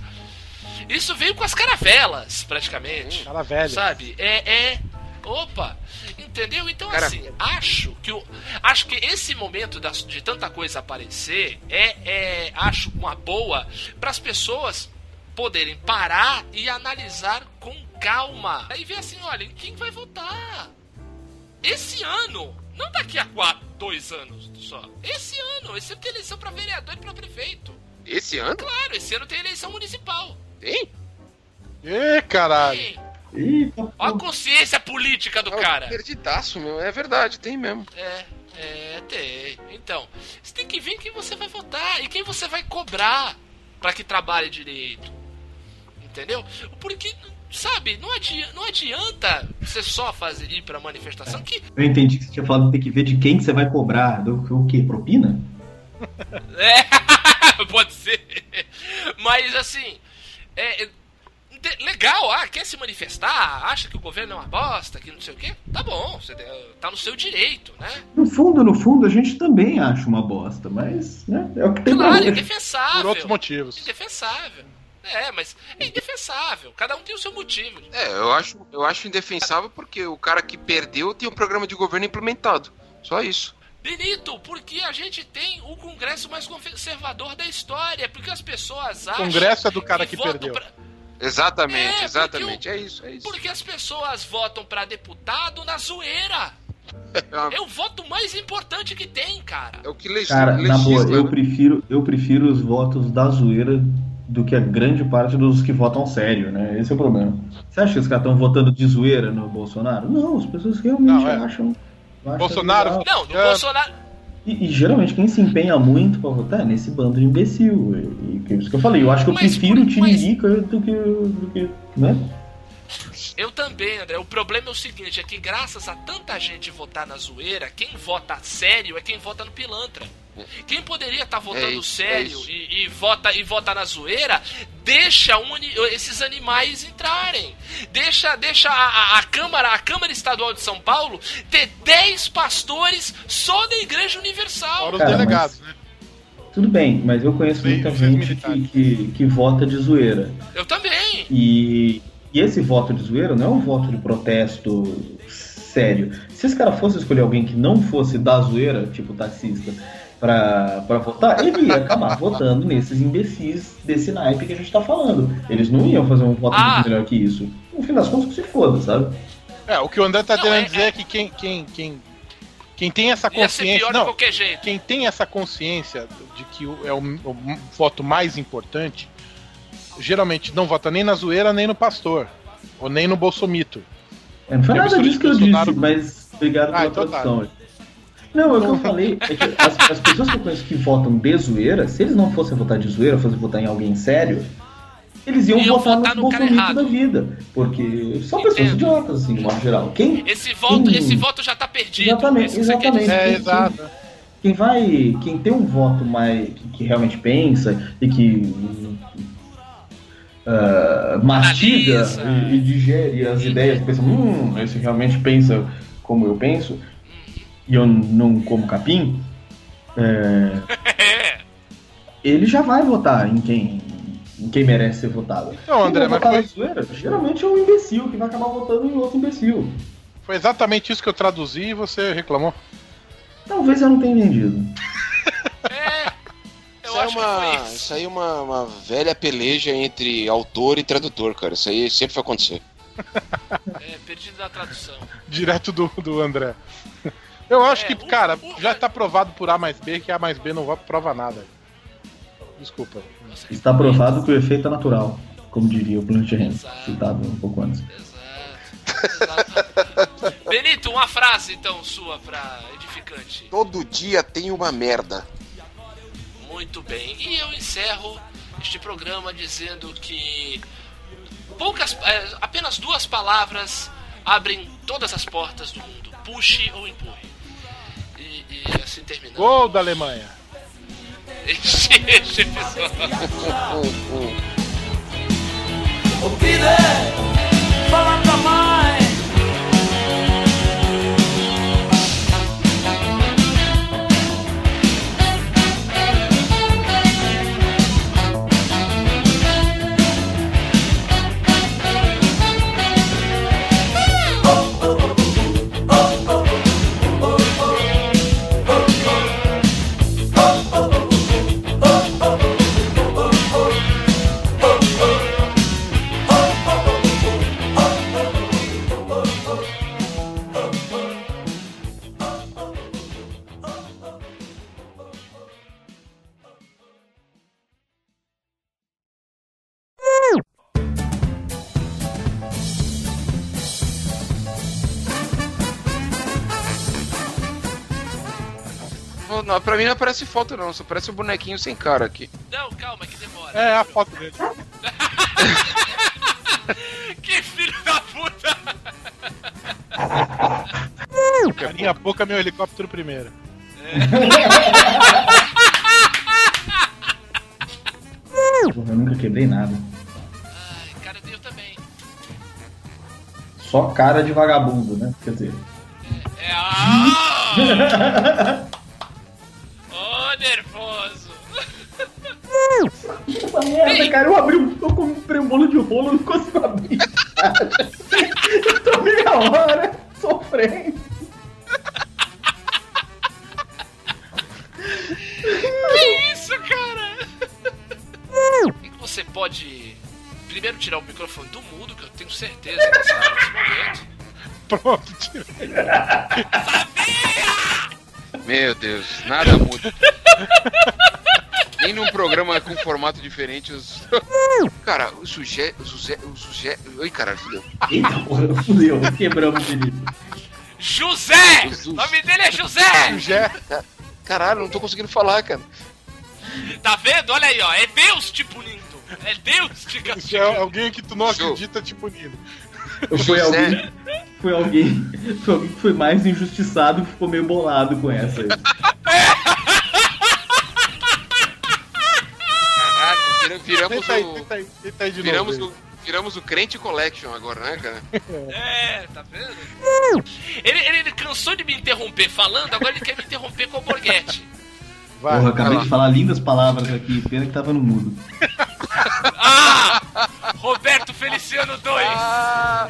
Isso veio com as caravelas, praticamente.
Cara velho.
Sabe? É, é. Opa! Entendeu? Então,
Cara-
assim, acho que o, acho que esse momento das- de tanta coisa aparecer é, é acho uma boa para as pessoas poderem parar e analisar com calma. Aí ver assim, olha, em quem vai votar? Esse ano, não daqui a quatro, dois anos só. Esse ano, esse ano tem eleição para vereador e para prefeito.
Esse ano?
Claro, esse ano tem eleição municipal.
Tem?
Ê, caralho.
Tem.
Eita,
Olha a consciência política do
Ah,
cara.
Perdidaço, meu. É verdade, tem mesmo.
É, é, tem. Então, você tem que ver quem você vai votar e quem você vai cobrar pra que trabalhe direito. Entendeu? Porque, sabe, não adianta, não adianta você só fazer ir pra manifestação que.
Eu entendi que você tinha falado que tem que ver de quem que você vai cobrar. Do o quê? Propina?
É, pode ser. Mas assim, é. é, Legal, ah, quer se manifestar, acha que o governo é uma bosta, que não sei o quê? Tá bom, você tá no seu direito, né?
No fundo, no fundo, a gente também acha uma bosta, mas né, é o que tem
Claro, é indefensável.
Por outros motivos.
Indefensável. É, mas é indefensável. Cada um tem o seu motivo.
É, eu acho, eu acho indefensável porque o cara que perdeu tem um programa de governo implementado. Só isso.
Benito, porque a gente tem o congresso mais conservador da história. Porque as pessoas
O
acham.
congresso é do cara que
votam
perdeu.
pra-
Exatamente,
É,
exatamente. É isso, é isso.
Porque as pessoas votam pra deputado na zoeira.
É, uma-
É o voto mais importante que tem, cara.
é o que legisla.
Cara, na boa,
legisla,
eu
né?
prefiro, eu prefiro os votos da zoeira do que a grande parte dos que votam sério, né? Esse é o problema. Você acha que os caras estão votando de zoeira no Bolsonaro? Não, as pessoas realmente
Não, é.
acham.
Bolsonaro-
legal.
Não, no
É.
Bolsonaro.
E, e geralmente quem se empenha muito pra votar é nesse bando de imbecil. E, e que é isso que eu falei, eu acho que eu
Mas
prefiro o
por- mas-
Tiririca do que. do que. né?
Eu também, André. O problema é o seguinte: é que graças a tanta gente votar na zoeira, quem vota sério é quem vota no pilantra. Quem poderia estar votando
isso, é
sério
isso.
e, e vota e vota na zoeira, deixa um esses animais entrarem. Deixa, deixa a, a- a Câmara, a Câmara Estadual de São Paulo ter 10 pastores só da Igreja Universal.
Fora os
Cara,
delegados, né?
Tudo bem, mas eu conheço
Sim,
muita gente que, que, que vota de zoeira.
Eu também.
E, e esse voto de zoeira não é um voto de protesto sério. Se esse cara fosse escolher alguém que não fosse da zoeira, tipo taxista, pra, pra votar, ele ia acabar votando nesses imbecis desse naipe que a gente tá falando. Eles não iam fazer um voto
Ah.
muito melhor que isso. No fim das contas, que se foda, sabe?
É, o que o André tá
Não,
querendo
é-
dizer é que quem, quem, quem, quem tem essa consciência.
pior de
Não,
qualquer jeito.
quem tem essa consciência de que o- é o, o voto mais importante, geralmente não vota nem na zoeira, nem no pastor. Ou nem no bolsomito.
É, não foi nada disso que eu
Bolsonaro-
disse, mas obrigado
Ah,
pela
então tá.
Não, é o que eu falei. É que as, as pessoas que eu conheço que votam de zoeira, se eles não fossem votar de zoeira, fossem votar em alguém sério, eles iam,
Iam
votar,
votar
no
no cara
Bolsonaro
errado.
da vida. Porque são pessoas
Entendo.
idiotas, assim, de modo geral. Quem,
Esse voto,
quem-
esse voto já tá perdido.
Exatamente, exatamente.
É,
Quem-
exato.
Quem vai. Quem tem um voto mais. que, que realmente pensa e que. ah, mastiga e, e digere as ideias, pensa, hum, esse realmente pensa como eu penso, e eu não como capim, é, ele já vai votar em quem, em quem merece ser votado.
Não, André,
vai
mas foi-
na zoeira, geralmente é um imbecil que vai acabar votando em outro imbecil.
Foi exatamente isso que eu traduzi e você reclamou.
Talvez eu não tenha entendido.
É. Eu
Isso aí é uma,
isso
aí é uma, uma velha peleja entre autor e tradutor, cara. Isso aí sempre vai acontecer.
É, perdido da tradução.
Direto do, do André. Eu acho
É,
que,
o-
cara,
o-
já tá provado por A mais B que A mais B não prova nada. Desculpa.
Está provado que o efeito é natural, como diria o Ramp,
Exato.
citado um pouco antes.
Exato. Benito, uma frase então sua pra edificante.
Todo dia tem uma merda.
Muito bem. E eu encerro este programa dizendo que poucas, é, apenas duas palavras abrem todas as portas do mundo: puxe ou empurre. E, assim terminamos.
Gol da Alemanha.
Este, este episódio.
Não, não, pra mim não aparece foto, não. Só parece um bonequinho sem cara aqui.
Não, calma, que demora.
É a foto dele.
Que filho da puta!
Carinha pouca, meu helicóptero primeiro.
Porra, eu nunca quebrei nada.
Ai, cara, eu também.
Só cara de vagabundo, né? Quer dizer.
É. Ah! Ô, nervoso!
Puta merda, cara, eu abri um. Eu comprei um bolo de rolo, não consigo abrir. eu tô meia hora sofrendo.
Que isso, cara? E que você pode primeiro tirar o microfone do mudo, que eu tenho certeza que você tá nesse momento.
Pronto, tirei.
Meu Deus, nada muda. Nem num programa com formato diferente os. Cara, o suje. O suje. O suje. Oi, caralho, fudeu.
Eita porra, fudeu, quebramos o Felipe.
José! O nome dele é José!
Já.
Caralho, não tô conseguindo falar, cara.
Tá vendo? Olha aí, ó. É Deus te punindo. É Deus te
Isso é
castigando.
alguém que tu não acredita te punindo.
Foi
José.
alguém, foi alguém. Foi alguém que foi mais injustiçado que ficou meio bolado com essa aí.
Caralho, vira- viramos
Tenta aí,
o.
tenta aí, tenta aí de
Viramos
novo.
o. Viramos o Crente Collection agora, né, cara?
É, tá vendo? Ele, ele, ele cansou de me interromper falando, agora ele quer me interromper com o Borghetti.
Vai,
Porra, acabei de falar lindas palavras aqui, pena que tava no mudo.
Ah! Roberto Feliciano 2!
Ah,